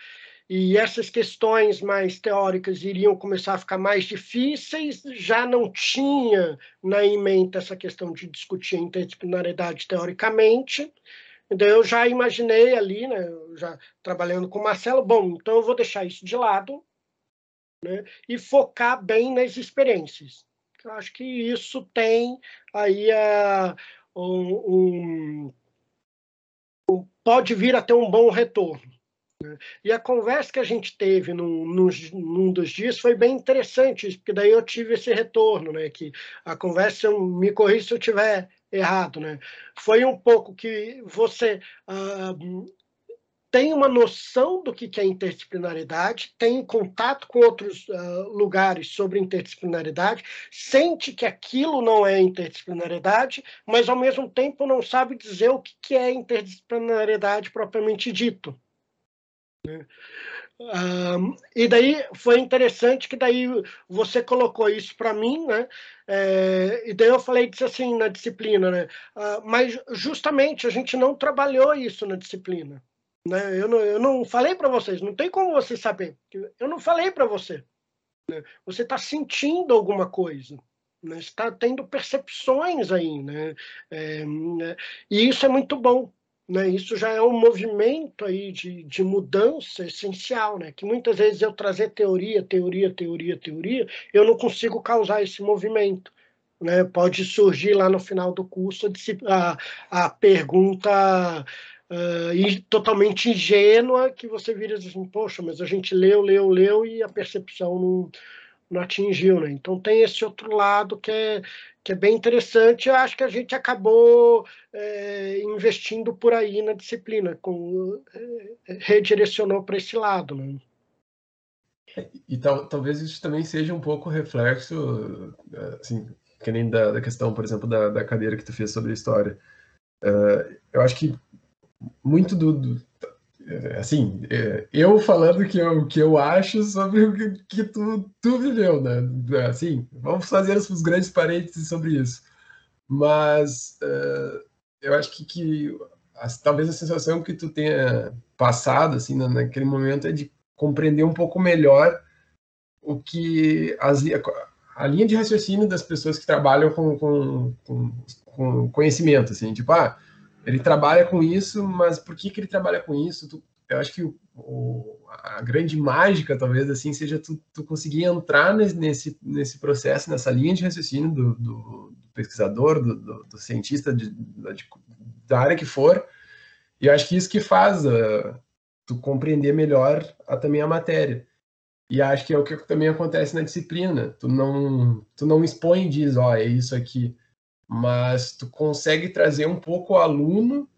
e essas questões mais teóricas iriam começar a ficar mais difíceis, já não tinha na mente essa questão de discutir a interdisciplinariedade teoricamente, então eu já imaginei ali, né, já trabalhando com o Marcelo, bom, então eu vou deixar isso de lado né, e focar bem nas experiências. Eu acho que isso tem aí a, um, um, pode vir a ter um bom retorno. Né? E a conversa que a gente teve num, num, num, dos dias foi bem interessante, porque daí eu tive esse retorno, né? Que a conversa, me corrija se eu estiver errado, né? Foi um pouco que você uh, tem uma noção do que é interdisciplinaridade, tem contato com outros uh, lugares sobre interdisciplinaridade, sente que aquilo não é interdisciplinaridade, mas ao mesmo tempo não sabe dizer o que é interdisciplinaridade propriamente dito. Né? Um, e daí foi interessante que daí você colocou isso para mim, né? É, e daí eu falei disse assim na disciplina, né? Uh, mas justamente a gente não trabalhou isso na disciplina, né? Eu não, eu não falei para vocês, não tem como você saber. Eu não falei para você. Né? Você está sentindo alguma coisa. Né? Está tendo percepções aí, né? É, né? E isso é muito bom. Né? Isso já é um movimento aí de, de mudança essencial, né? que muitas vezes eu trazer teoria, teoria, teoria, teoria, eu não consigo causar esse movimento. Né? Pode surgir lá no final do curso a, a pergunta uh, totalmente ingênua que você vira assim, poxa, mas a gente leu, leu, leu e a percepção não, não atingiu. Né? Então tem esse outro lado que é, que é bem interessante. Eu acho que a gente acabou é, investindo por aí na disciplina, com, é, redirecionou para esse lado. Né? E tal, talvez isso também seja um pouco reflexo, assim, que nem da, da questão, por exemplo, da, da cadeira que tu fez sobre história. Uh, eu acho que muito do, do é, assim, é, eu falando que eu, que eu acho sobre o que, que tu, tu viveu, né? Assim, vamos fazer os, os grandes parênteses sobre isso. Mas uh, eu acho que, que talvez a sensação que tu tenha passado, assim, naquele momento é de compreender um pouco melhor o que as, a linha de raciocínio das pessoas que trabalham com, com, com, com conhecimento, assim, tipo, ah, ele trabalha com isso, mas por que, que ele trabalha com isso? Tu, eu acho que o, o, a grande mágica, talvez, assim, seja tu, tu conseguir entrar nesse, nesse processo, nessa linha de raciocínio do, do, do pesquisador, do, do, do cientista de, de, da área que for, e eu acho que isso que faz uh, tu compreender melhor a, também a matéria. E acho que é o que também acontece na disciplina. Tu não, tu não expõe e diz, ó, oh, é isso aqui mas tu consegue trazer um pouco o aluno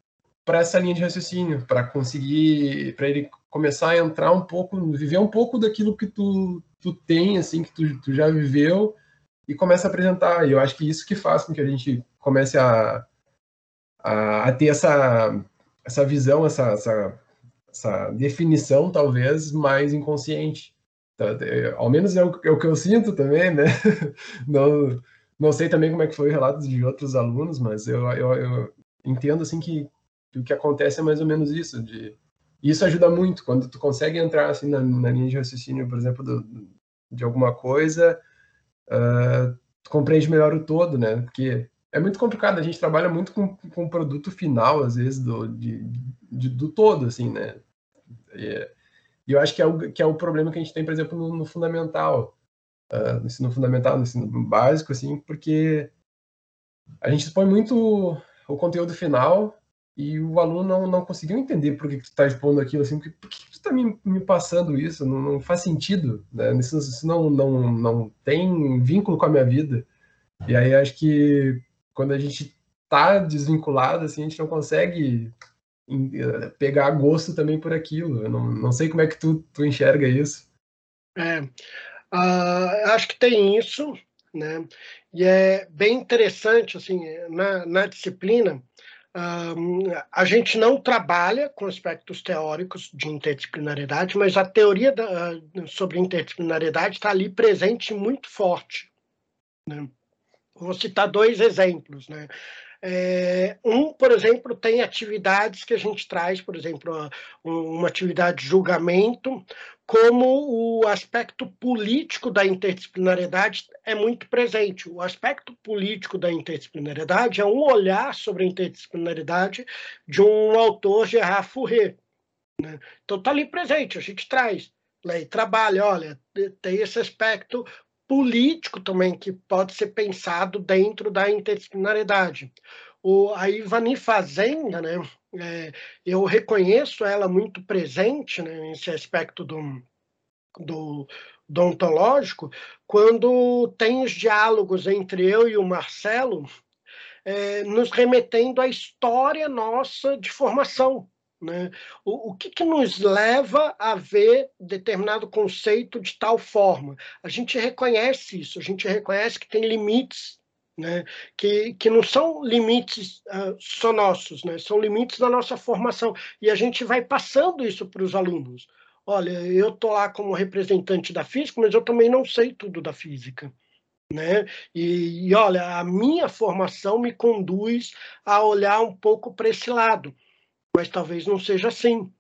para essa linha de raciocínio, para conseguir, para ele começar a entrar um pouco, viver um pouco daquilo que tu, tu tem, assim, que tu, tu já viveu e começa a apresentar. E eu acho que isso que faz com que a gente comece a, a, a ter essa, essa visão, essa, essa, essa definição, talvez, mais inconsciente. Então, é, ao menos é o, é o que eu sinto também, né? (laughs) Não, não sei também como é que foi o relato de outros alunos, mas eu, eu, eu entendo assim que, que, o que acontece é mais ou menos isso. De, isso ajuda muito quando tu consegue entrar assim na, na linha de raciocínio, por exemplo, do, de alguma coisa, uh, tu compreende melhor o todo, né? Porque é muito complicado. A gente trabalha muito com, com o produto final, às vezes, do, de, de, do todo, assim, né? E, eu acho que é, o, que é o problema que a gente tem, por exemplo, no, no fundamental uh, no ensino fundamental, no ensino básico, assim, porque a gente expõe muito o conteúdo final e o aluno não, não conseguiu entender por que, que tu está expondo aquilo, assim, por que, que tu está me, me passando isso? Não, não faz sentido, né? Isso, isso, não, não, não tem vínculo com a minha vida. E aí acho que quando a gente tá desvinculado, assim, a gente não consegue eh, pegar gosto também por aquilo. Eu não, não sei como é que tu, tu enxerga isso. É, uh, acho que tem isso, né? E é bem interessante, assim, na, na disciplina, a gente não trabalha com aspectos teóricos de interdisciplinariedade, mas a teoria da, sobre interdisciplinariedade está ali presente muito forte. Né? Vou citar dois exemplos. Né? É, um, por exemplo, tem atividades que a gente traz, por exemplo, uma atividade de julgamento, como o aspecto político da interdisciplinariedade é muito presente. O aspecto político da interdisciplinariedade é um olhar sobre a interdisciplinaridade de um autor, Gerard Fourré. Né? Então, está ali presente, a gente traz. Lei trabalha, olha, tem esse aspecto político também que pode ser pensado dentro da interdisciplinaridade. O, a Ivani Fazenda, né, é, eu reconheço ela muito presente né, nesse aspecto do, do, do ontológico, quando tem os diálogos entre eu e o Marcelo, é, nos remetendo à história nossa de formação. Né? O, o que, que nos leva a ver determinado conceito de tal forma? A gente reconhece isso, a gente reconhece que tem limites né? que, que não são limites uh, só nossos, né? são limites da nossa formação. E a gente vai passando isso para os alunos. Olha, eu estou lá como representante da física, mas eu também não sei tudo da física. Né? E, e olha, a minha formação me conduz a olhar um pouco para esse lado, mas talvez não seja assim.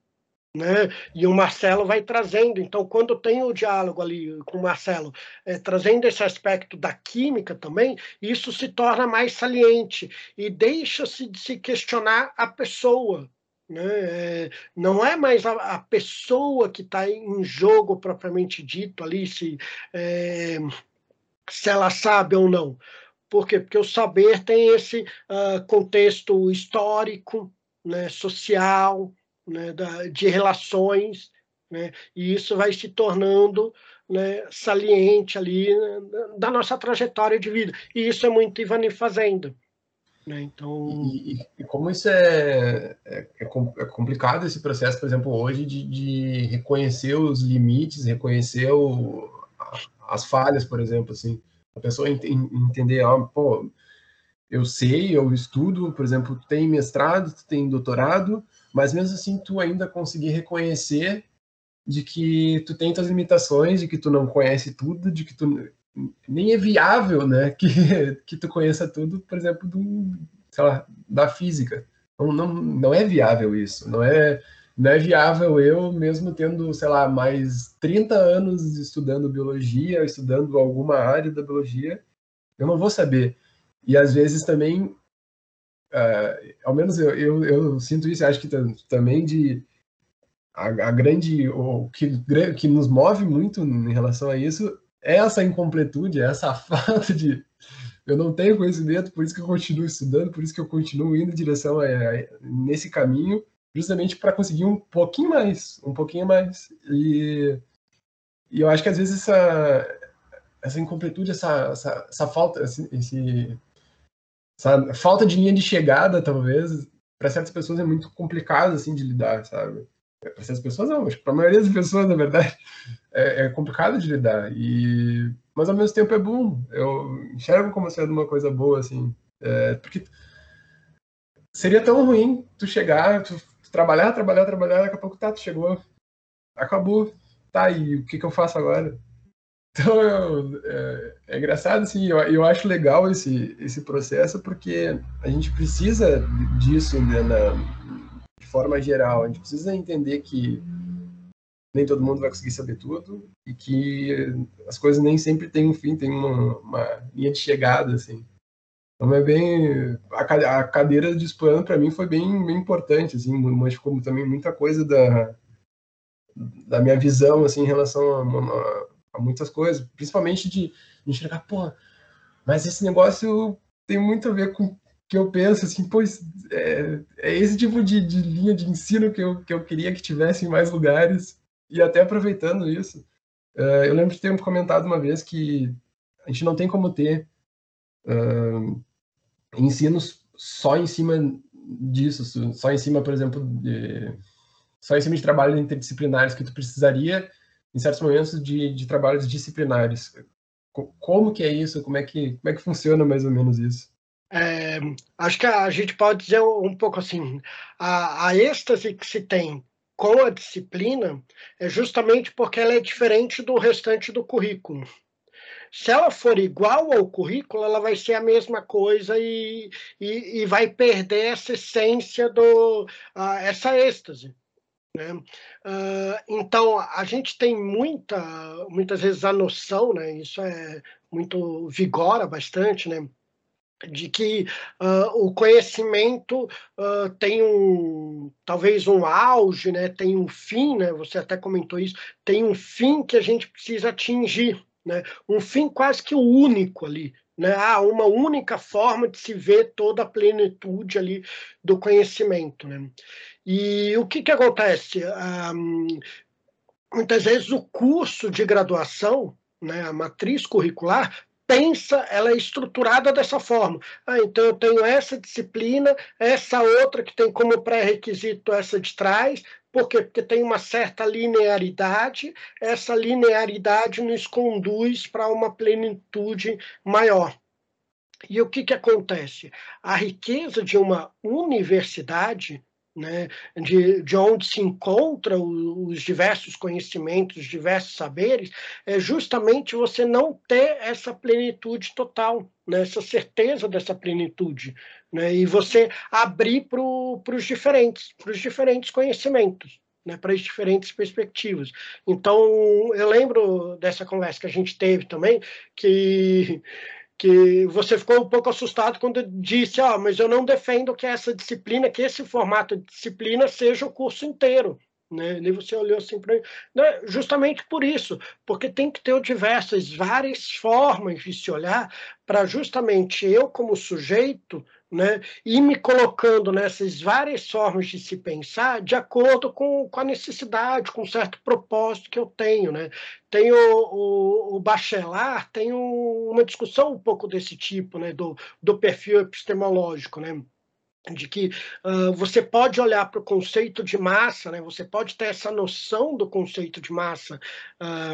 Né? E o Marcelo vai trazendo. Então, quando tem o diálogo ali com o Marcelo, é, trazendo esse aspecto da química também, isso se torna mais saliente e deixa-se de se questionar a pessoa. Né? É, não é mais a, a pessoa que está em jogo propriamente dito ali, se, é, se ela sabe ou não. Por quê? Porque o saber tem esse uh, contexto histórico, né, social, né, da, de relações, né, e isso vai se tornando né, saliente ali né, da nossa trajetória de vida. E isso é muito Ivani Fazenda. Né, então... E, e, e, como isso é, é, é, é, complicado esse processo, por exemplo, hoje, de, de reconhecer os limites, reconhecer o, as falhas, por exemplo, assim, a pessoa ent, entender, ah, pô, eu sei, eu estudo, por exemplo, tem mestrado, tem doutorado, mas mesmo assim tu ainda conseguir reconhecer de que tu tem tuas limitações, de que tu não conhece tudo, de que tu nem é viável, né, (laughs) que, que tu conheça tudo, por exemplo, do, sei lá, da física. Não, não, não é viável isso, não é não é viável eu, mesmo tendo, sei lá, mais 30 anos estudando biologia, estudando alguma área da biologia, eu não vou saber. E às vezes também uh, ao menos eu, eu, eu, sinto isso, acho que também de a, a, grande, o que, que nos move muito em relação a isso é essa incompletude, é essa (laughs) falta de eu não tenho conhecimento, por isso que eu continuo estudando, por isso que eu continuo indo em direção a, a nesse caminho, justamente para conseguir um pouquinho mais, um pouquinho mais. E, e eu acho que às vezes essa, essa incompletude, essa, essa, essa falta, esse, esse sabe? Falta de linha de chegada, talvez, para certas pessoas é muito complicado assim de lidar, sabe? Para certas pessoas não, mas para a maioria das pessoas, na verdade, é, é, complicado de lidar. E mas ao mesmo tempo é bom. Eu enxergo como sendo uma coisa boa, assim, é, porque seria tão ruim tu chegar, tu, tu trabalhar, trabalhar, trabalhar, daqui a pouco tá, tu chegou, acabou, tá, e o que que eu faço agora? Então, eu, é, é, engraçado, assim, eu, eu acho legal esse, esse processo, porque a gente precisa disso né, na, de forma geral. A gente precisa entender que nem todo mundo vai conseguir saber tudo e que as coisas nem sempre têm um fim, tem uma, uma linha de chegada, assim. Então é bem a, cadeira de explano para mim foi bem, bem importante, assim, modificou também muita coisa da da minha visão assim em relação a, uma, a muitas coisas, principalmente de enxergar, pô, mas esse negócio tem muito a ver com o que eu penso, assim, pois é, é esse tipo de, de, linha de ensino que eu, que eu queria que tivesse em mais lugares, e até aproveitando isso, uh, eu lembro de ter comentado uma vez que a gente não tem como ter uh, ensinos só em cima disso, só em cima, por exemplo, de, só em cima de trabalhos interdisciplinares que tu precisaria em certos momentos de, de trabalhos disciplinares. Como que é isso? Como é que, como é que funciona mais ou menos isso? É, acho que a gente pode dizer um pouco assim, a, a êxtase que se tem com a disciplina é justamente porque ela é diferente do restante do currículo. Se ela for igual ao currículo, ela vai ser a mesma coisa e, e, e vai perder essa essência do uh, essa êxtase. Né? Uh, então a gente tem muita, muitas vezes a noção, né? Isso é muito vigora bastante, né? de que uh, o conhecimento uh, tem um talvez um auge, né? Tem um fim, né? Você até comentou isso. Tem um fim que a gente precisa atingir, né? Um fim quase que único ali, né? Há uma única forma de se ver toda a plenitude ali do conhecimento, né? E o que que acontece? Um, muitas vezes o curso de graduação, né, a matriz curricular pensa, ela é estruturada dessa forma. Ah, então eu tenho essa disciplina, essa outra que tem como pré-requisito essa de trás, por quê? Porque tem uma certa linearidade, essa linearidade nos conduz para uma plenitude maior. E o que, que acontece? A riqueza de uma universidade né, de, de onde se encontram os diversos conhecimentos, os diversos saberes, é justamente você não ter essa plenitude total, né, essa certeza dessa plenitude, né, e você abrir para os diferentes, para os diferentes conhecimentos. Né, para as diferentes perspectivas. Então, eu lembro dessa conversa que a gente teve também, que que você ficou um pouco assustado quando disse, ah, mas eu não defendo que essa disciplina, que esse formato de disciplina seja o curso inteiro. Né? E você olhou assim para né? justamente por isso, porque tem que ter diversas, várias formas de se olhar para justamente eu, como sujeito, né, e me colocando nessas várias formas de se pensar de acordo com, com a necessidade, com um certo propósito que eu tenho. Né? Tem o, o, o Bachelard, tem uma discussão um pouco desse tipo, né, do, do perfil epistemológico. Né? De que uh, você pode olhar para o conceito de massa, né? você pode ter essa noção do conceito de massa,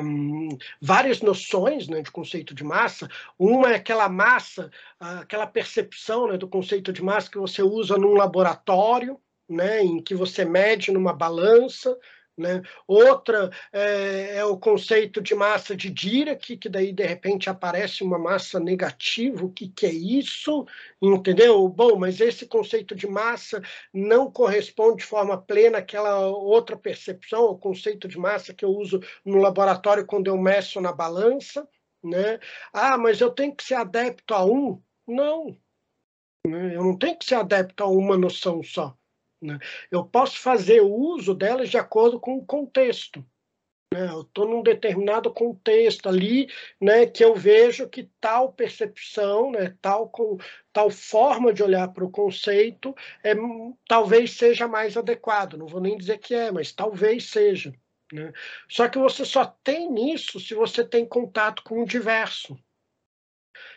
um, várias noções né, de conceito de massa. Uma é aquela massa, uh, aquela percepção né, do conceito de massa que você usa num laboratório, né, em que você mede numa balança, né? Outra é, é, o conceito de massa de Dirac, que daí de repente aparece uma massa negativa. O que, que é isso? Entendeu? Bom, mas esse conceito de massa não corresponde de forma plena àquela outra percepção, o conceito de massa que eu uso no laboratório quando eu meço na balança. Né? Ah, mas eu tenho que ser adepto a um? Não. Né? Eu não tenho que ser adepto a uma noção só. Né? Eu posso fazer uso delas de acordo com o contexto. Né? Eu estou num determinado contexto ali, né, que eu vejo que tal percepção, né, tal, com, tal forma de olhar para o conceito é, talvez seja mais adequado. Não vou nem dizer que é, mas talvez seja. Né? Só que você só tem isso se você tem contato com o diverso.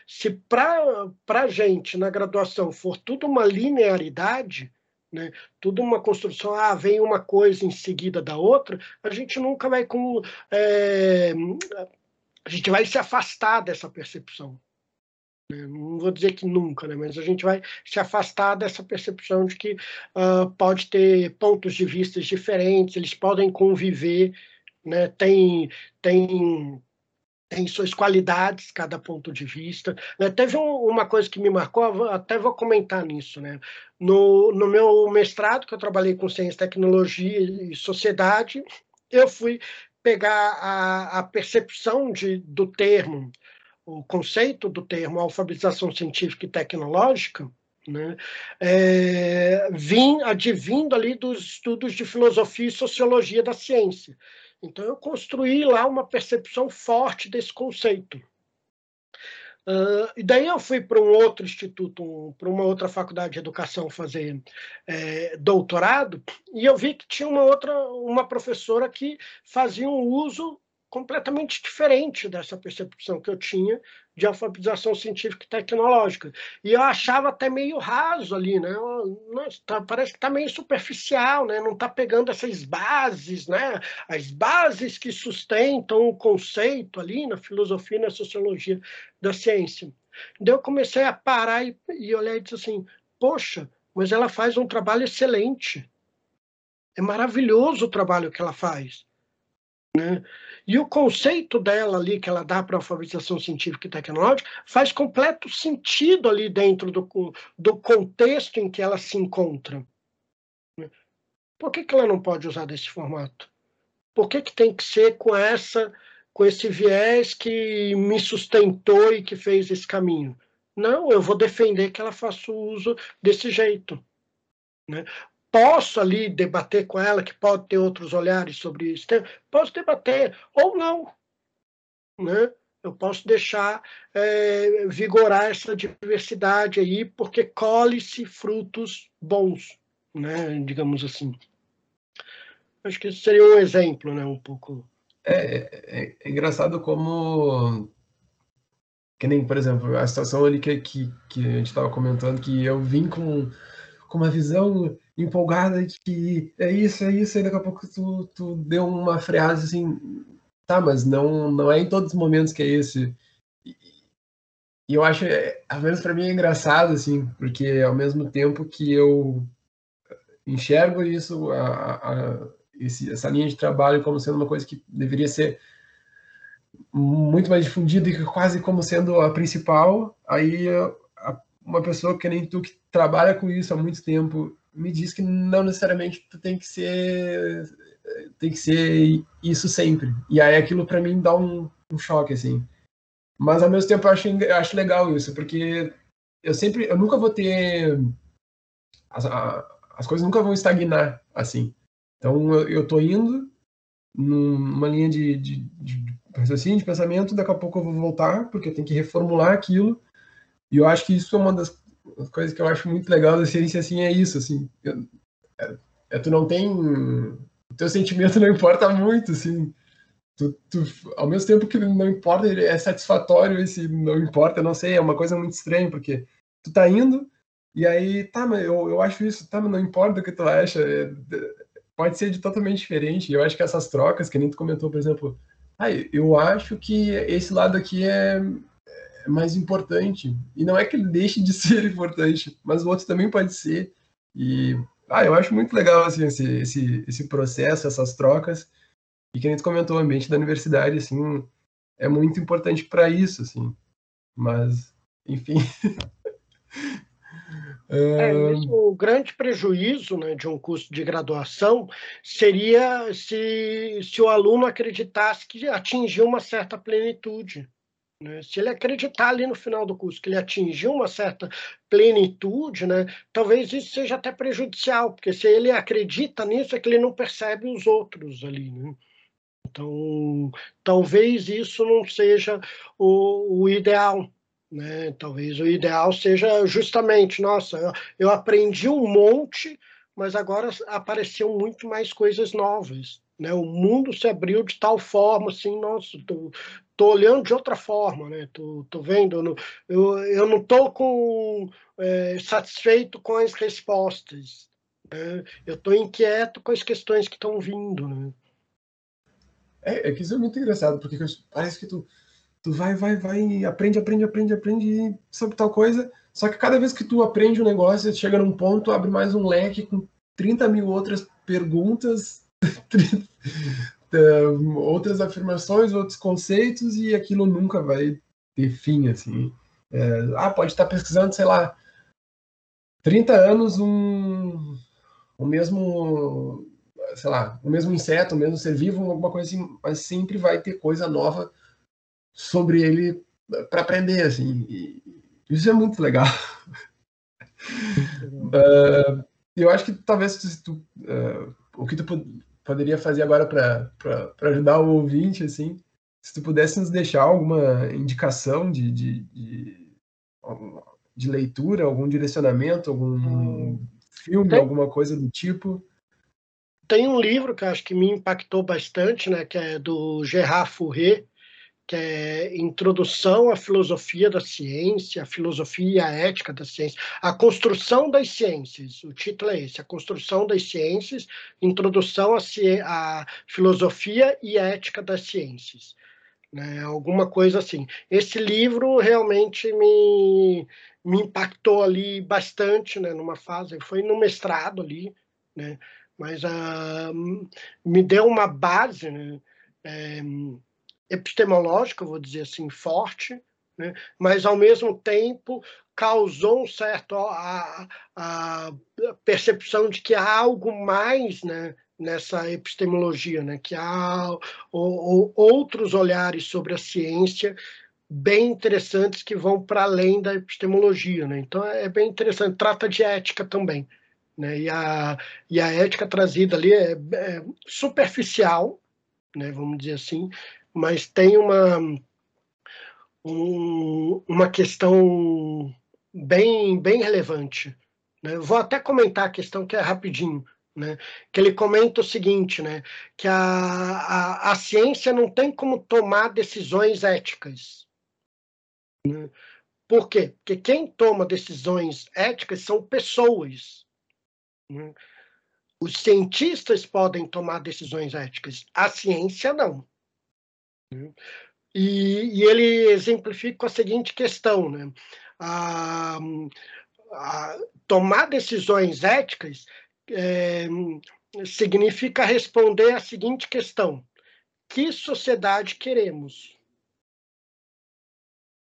Se para a gente na graduação for tudo uma linearidade, né? Tudo uma construção, ah, vem uma coisa em seguida da outra, a gente nunca vai com. É, a gente vai se afastar dessa percepção. Né? Não vou dizer que nunca, né? mas a gente vai se afastar dessa percepção de que uh, pode ter pontos de vista diferentes, eles podem conviver, né? tem, tem tem suas qualidades, cada ponto de vista. Né? Teve um, uma coisa que me marcou, até vou comentar nisso. Né? No, no meu mestrado, que eu trabalhei com ciência, tecnologia e sociedade, eu fui pegar a, a percepção de, do termo, o conceito do termo alfabetização científica e tecnológica, né? É, vim advindo ali dos estudos de filosofia e sociologia da ciência. Então, eu construí lá uma percepção forte desse conceito. Uh, e daí eu fui para um outro instituto, um, para uma outra faculdade de educação fazer é, doutorado, e eu vi que tinha uma outra, uma professora que fazia um uso completamente diferente dessa percepção que eu tinha de alfabetização científica e tecnológica. E eu achava até meio raso ali, né? Nossa, tá, parece que está meio superficial, né? Não está pegando essas bases, né? As bases que sustentam o conceito ali na filosofia e na sociologia da ciência. Daí eu comecei a parar e, e olhar e disse assim, poxa, mas ela faz um trabalho excelente. É maravilhoso o trabalho que ela faz. Né? E o conceito dela ali, que ela dá para alfabetização científica e tecnológica, faz completo sentido ali dentro do, do contexto em que ela se encontra. Por que, que ela não pode usar desse formato? Por que, que tem que ser com essa com esse viés que me sustentou e que fez esse caminho? Não, eu vou defender que ela faça uso desse jeito. Né? Posso ali debater com ela, que pode ter outros olhares sobre isso, posso debater, ou não. Né? Eu posso deixar é, vigorar essa diversidade aí, porque colhe-se frutos bons, né? digamos assim. Acho que esse seria um exemplo, né? um pouco. É, é, é engraçado como que nem, por exemplo, a situação ali que, que, que a gente estava comentando, que eu vim com, com uma visão empolgada de que é isso, é isso, e daqui a pouco tu, tu deu uma freada assim, tá, mas não, não é em todos os momentos que é esse. E, eu acho, é, ao menos para mim é engraçado, assim, porque ao mesmo tempo que eu enxergo isso, a, a, esse, essa linha de trabalho como sendo uma coisa que deveria ser muito mais difundida e quase como sendo a principal, aí uma pessoa que nem tu que trabalha com isso há muito tempo me diz que não necessariamente tu tem que ser tem que ser isso sempre. E aí aquilo para mim dá um, um, choque assim. Mas ao mesmo tempo eu acho, eu acho legal isso, porque eu sempre eu nunca vou ter as, as coisas nunca vão estagnar assim. Então eu, eu tô indo numa linha de, de, de raciocínio, de pensamento, daqui a pouco eu vou voltar, porque eu tenho que reformular aquilo. E eu acho que isso é uma das uma coisa que eu acho muito legal da ciência assim é isso, assim, é, é, tu não tem, o teu sentimento (laughs) não importa muito, assim, tu, tu, ao mesmo tempo que não importa, é satisfatório esse não importa, não sei, é uma coisa muito estranha, porque tu tá indo, e aí, tá, mas eu, eu acho isso, tá, mas não importa o que tu acha, é, pode ser de totalmente diferente, eu acho que essas trocas, que nem tu comentou, por exemplo, ah, eu acho que esse lado aqui é, é mais importante. E não é que ele deixe de (laughs) ser importante, mas o outro também pode ser. E ah, eu acho muito legal assim, esse, esse, esse processo, essas trocas. E que a gente comentou, o ambiente da universidade assim, é muito importante para isso. Assim. Mas, enfim. (laughs) É, mesmo o grande prejuízo né, de um curso de graduação seria se, se o aluno acreditasse que atingiu uma certa plenitude. Se ele acreditar ali no final do curso que ele atingiu uma certa plenitude, né, talvez isso seja até prejudicial, porque se ele acredita nisso é que ele não percebe os outros ali. Né? Então, talvez isso não seja o, o ideal. Né? Talvez o ideal seja justamente, nossa, eu, eu aprendi um monte, mas agora apareceram muito mais coisas novas. Né, o mundo se abriu de tal forma, assim, nossa, tô, tô olhando de outra forma, né? Tô, tô vendo, eu não, eu, não tô com, é, satisfeito com as respostas. Né? Eu tô inquieto com as questões que estão vindo, né? É, é, que isso é muito engraçado, porque parece que tu, tu vai, vai, vai, aprende, aprende, aprende, aprende sobre tal coisa, só que cada vez que tu aprende um negócio, chega num ponto, abre mais um leque com 30 mil outras perguntas, (laughs) outras afirmações, outros conceitos, e aquilo nunca vai ter fim, assim. É, ah, pode estar pesquisando, sei lá, 30 anos um, o mesmo, sei lá, o mesmo inseto, o mesmo ser vivo, alguma coisa assim, mas sempre vai ter coisa nova sobre ele para aprender, assim. E isso é muito legal. uh, (laughs) eu acho que talvez se tu, uh, o que tu poderia fazer agora para ajudar o ouvinte, assim, se tu pudesse nos deixar alguma indicação de, de, de, de leitura, algum direcionamento, algum hum. filme, Tem... alguma coisa do tipo. tem um livro que eu acho que me impactou bastante, né, que é do Gerard Fourré, que é Introdução à Filosofia da Ciência, a Filosofia e a Ética da Ciência, a Construção das Ciências, o título é esse, a Construção das Ciências, Introdução à, à Filosofia e Ética das Ciências, né, alguma coisa assim. Esse livro realmente me, me impactou ali bastante, né, numa fase, foi no mestrado ali, né, mas uh, me deu uma base, né, é, epistemológica, vou dizer assim, forte, né? mas ao mesmo tempo causou um certo a, a percepção de que há algo mais, né? nessa epistemologia, né? que há ou, ou outros olhares sobre a ciência bem interessantes que vão para além da epistemologia. Né? Então é bem interessante, trata de ética também. Né? E, a, e a ética trazida ali é, é superficial, né? vamos dizer assim, mas tem uma, um, uma questão bem, bem relevante. Né? Vou até comentar a questão que é rapidinho. Né? Que ele comenta o seguinte, né? que a, a, a ciência não tem como tomar decisões éticas. Né? Por quê? Porque quem toma decisões éticas são pessoas. Né? Os cientistas podem tomar decisões éticas, a ciência não. E, e, ele exemplifica com a seguinte questão, né? A, a tomar decisões éticas é, significa responder a seguinte questão: que sociedade queremos?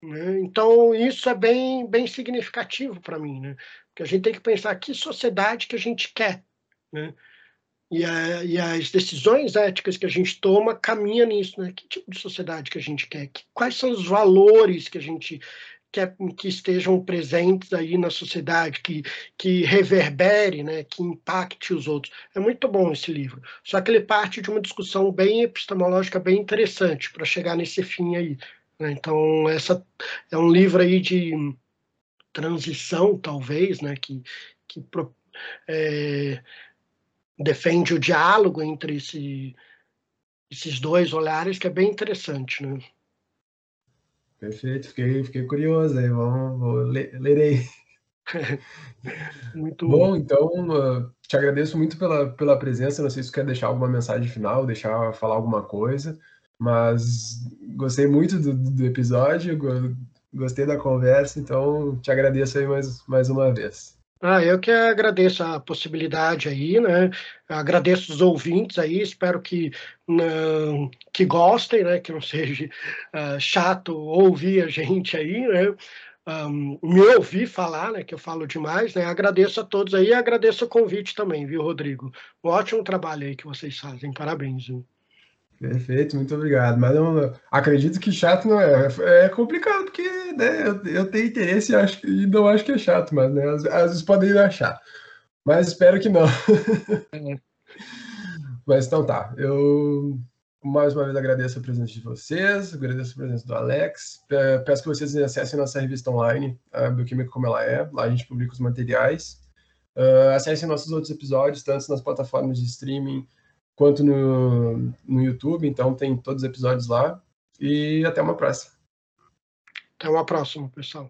Né? Então isso é bem bem significativo para mim, né? Porque a gente tem que pensar que sociedade que a gente quer, né? E, a, e, as decisões éticas que a gente toma caminha nisso, né? Que tipo de sociedade que a gente quer? Que, quais são os valores que a gente quer que estejam presentes aí na sociedade, que, que reverbere, né? Que impacte os outros. É muito bom esse livro. Só que ele parte de uma discussão bem epistemológica, bem interessante para chegar nesse fim aí. Né? Então, essa é um livro aí de transição, talvez, né? Que, que é, defende o diálogo entre esse, esses dois olhares, que é bem interessante, né? Perfeito, fiquei, fiquei curioso aí, vamos, vou ler, lerei. (laughs) muito bom. Então, uh, te agradeço muito pela, pela presença. Não sei se você quer deixar alguma mensagem final, deixar falar alguma coisa, mas gostei muito do, do episódio, gostei da conversa, então te agradeço aí mais, mais uma vez. Ah, eu que agradeço a possibilidade aí, né? Agradeço os ouvintes aí, espero que, não, que gostem, né? Que não seja uh, chato ouvir a gente aí, né? Um, me ouvir falar, né? Que eu falo demais, né? Agradeço a todos aí e agradeço o convite também, viu, Rodrigo? Um ótimo trabalho aí que vocês fazem, parabéns. Viu? Perfeito, muito obrigado. Mas não, acredito que chato não é. É complicado, porque né, eu, eu tenho interesse e, acho, e não acho que é chato, mas né, às, às vezes podem achar. Mas espero que não. É. (laughs) mas então tá. Eu mais uma vez agradeço a presença de vocês, agradeço a presença do Alex. Peço que vocês acessem nossa revista online, a Bioquímica Como Ela É. Lá a gente publica os materiais. Uh, acessem nossos outros episódios, tanto nas plataformas de streaming quanto no, no YouTube, então tem todos os episódios lá. E até uma próxima. Até uma próxima, pessoal.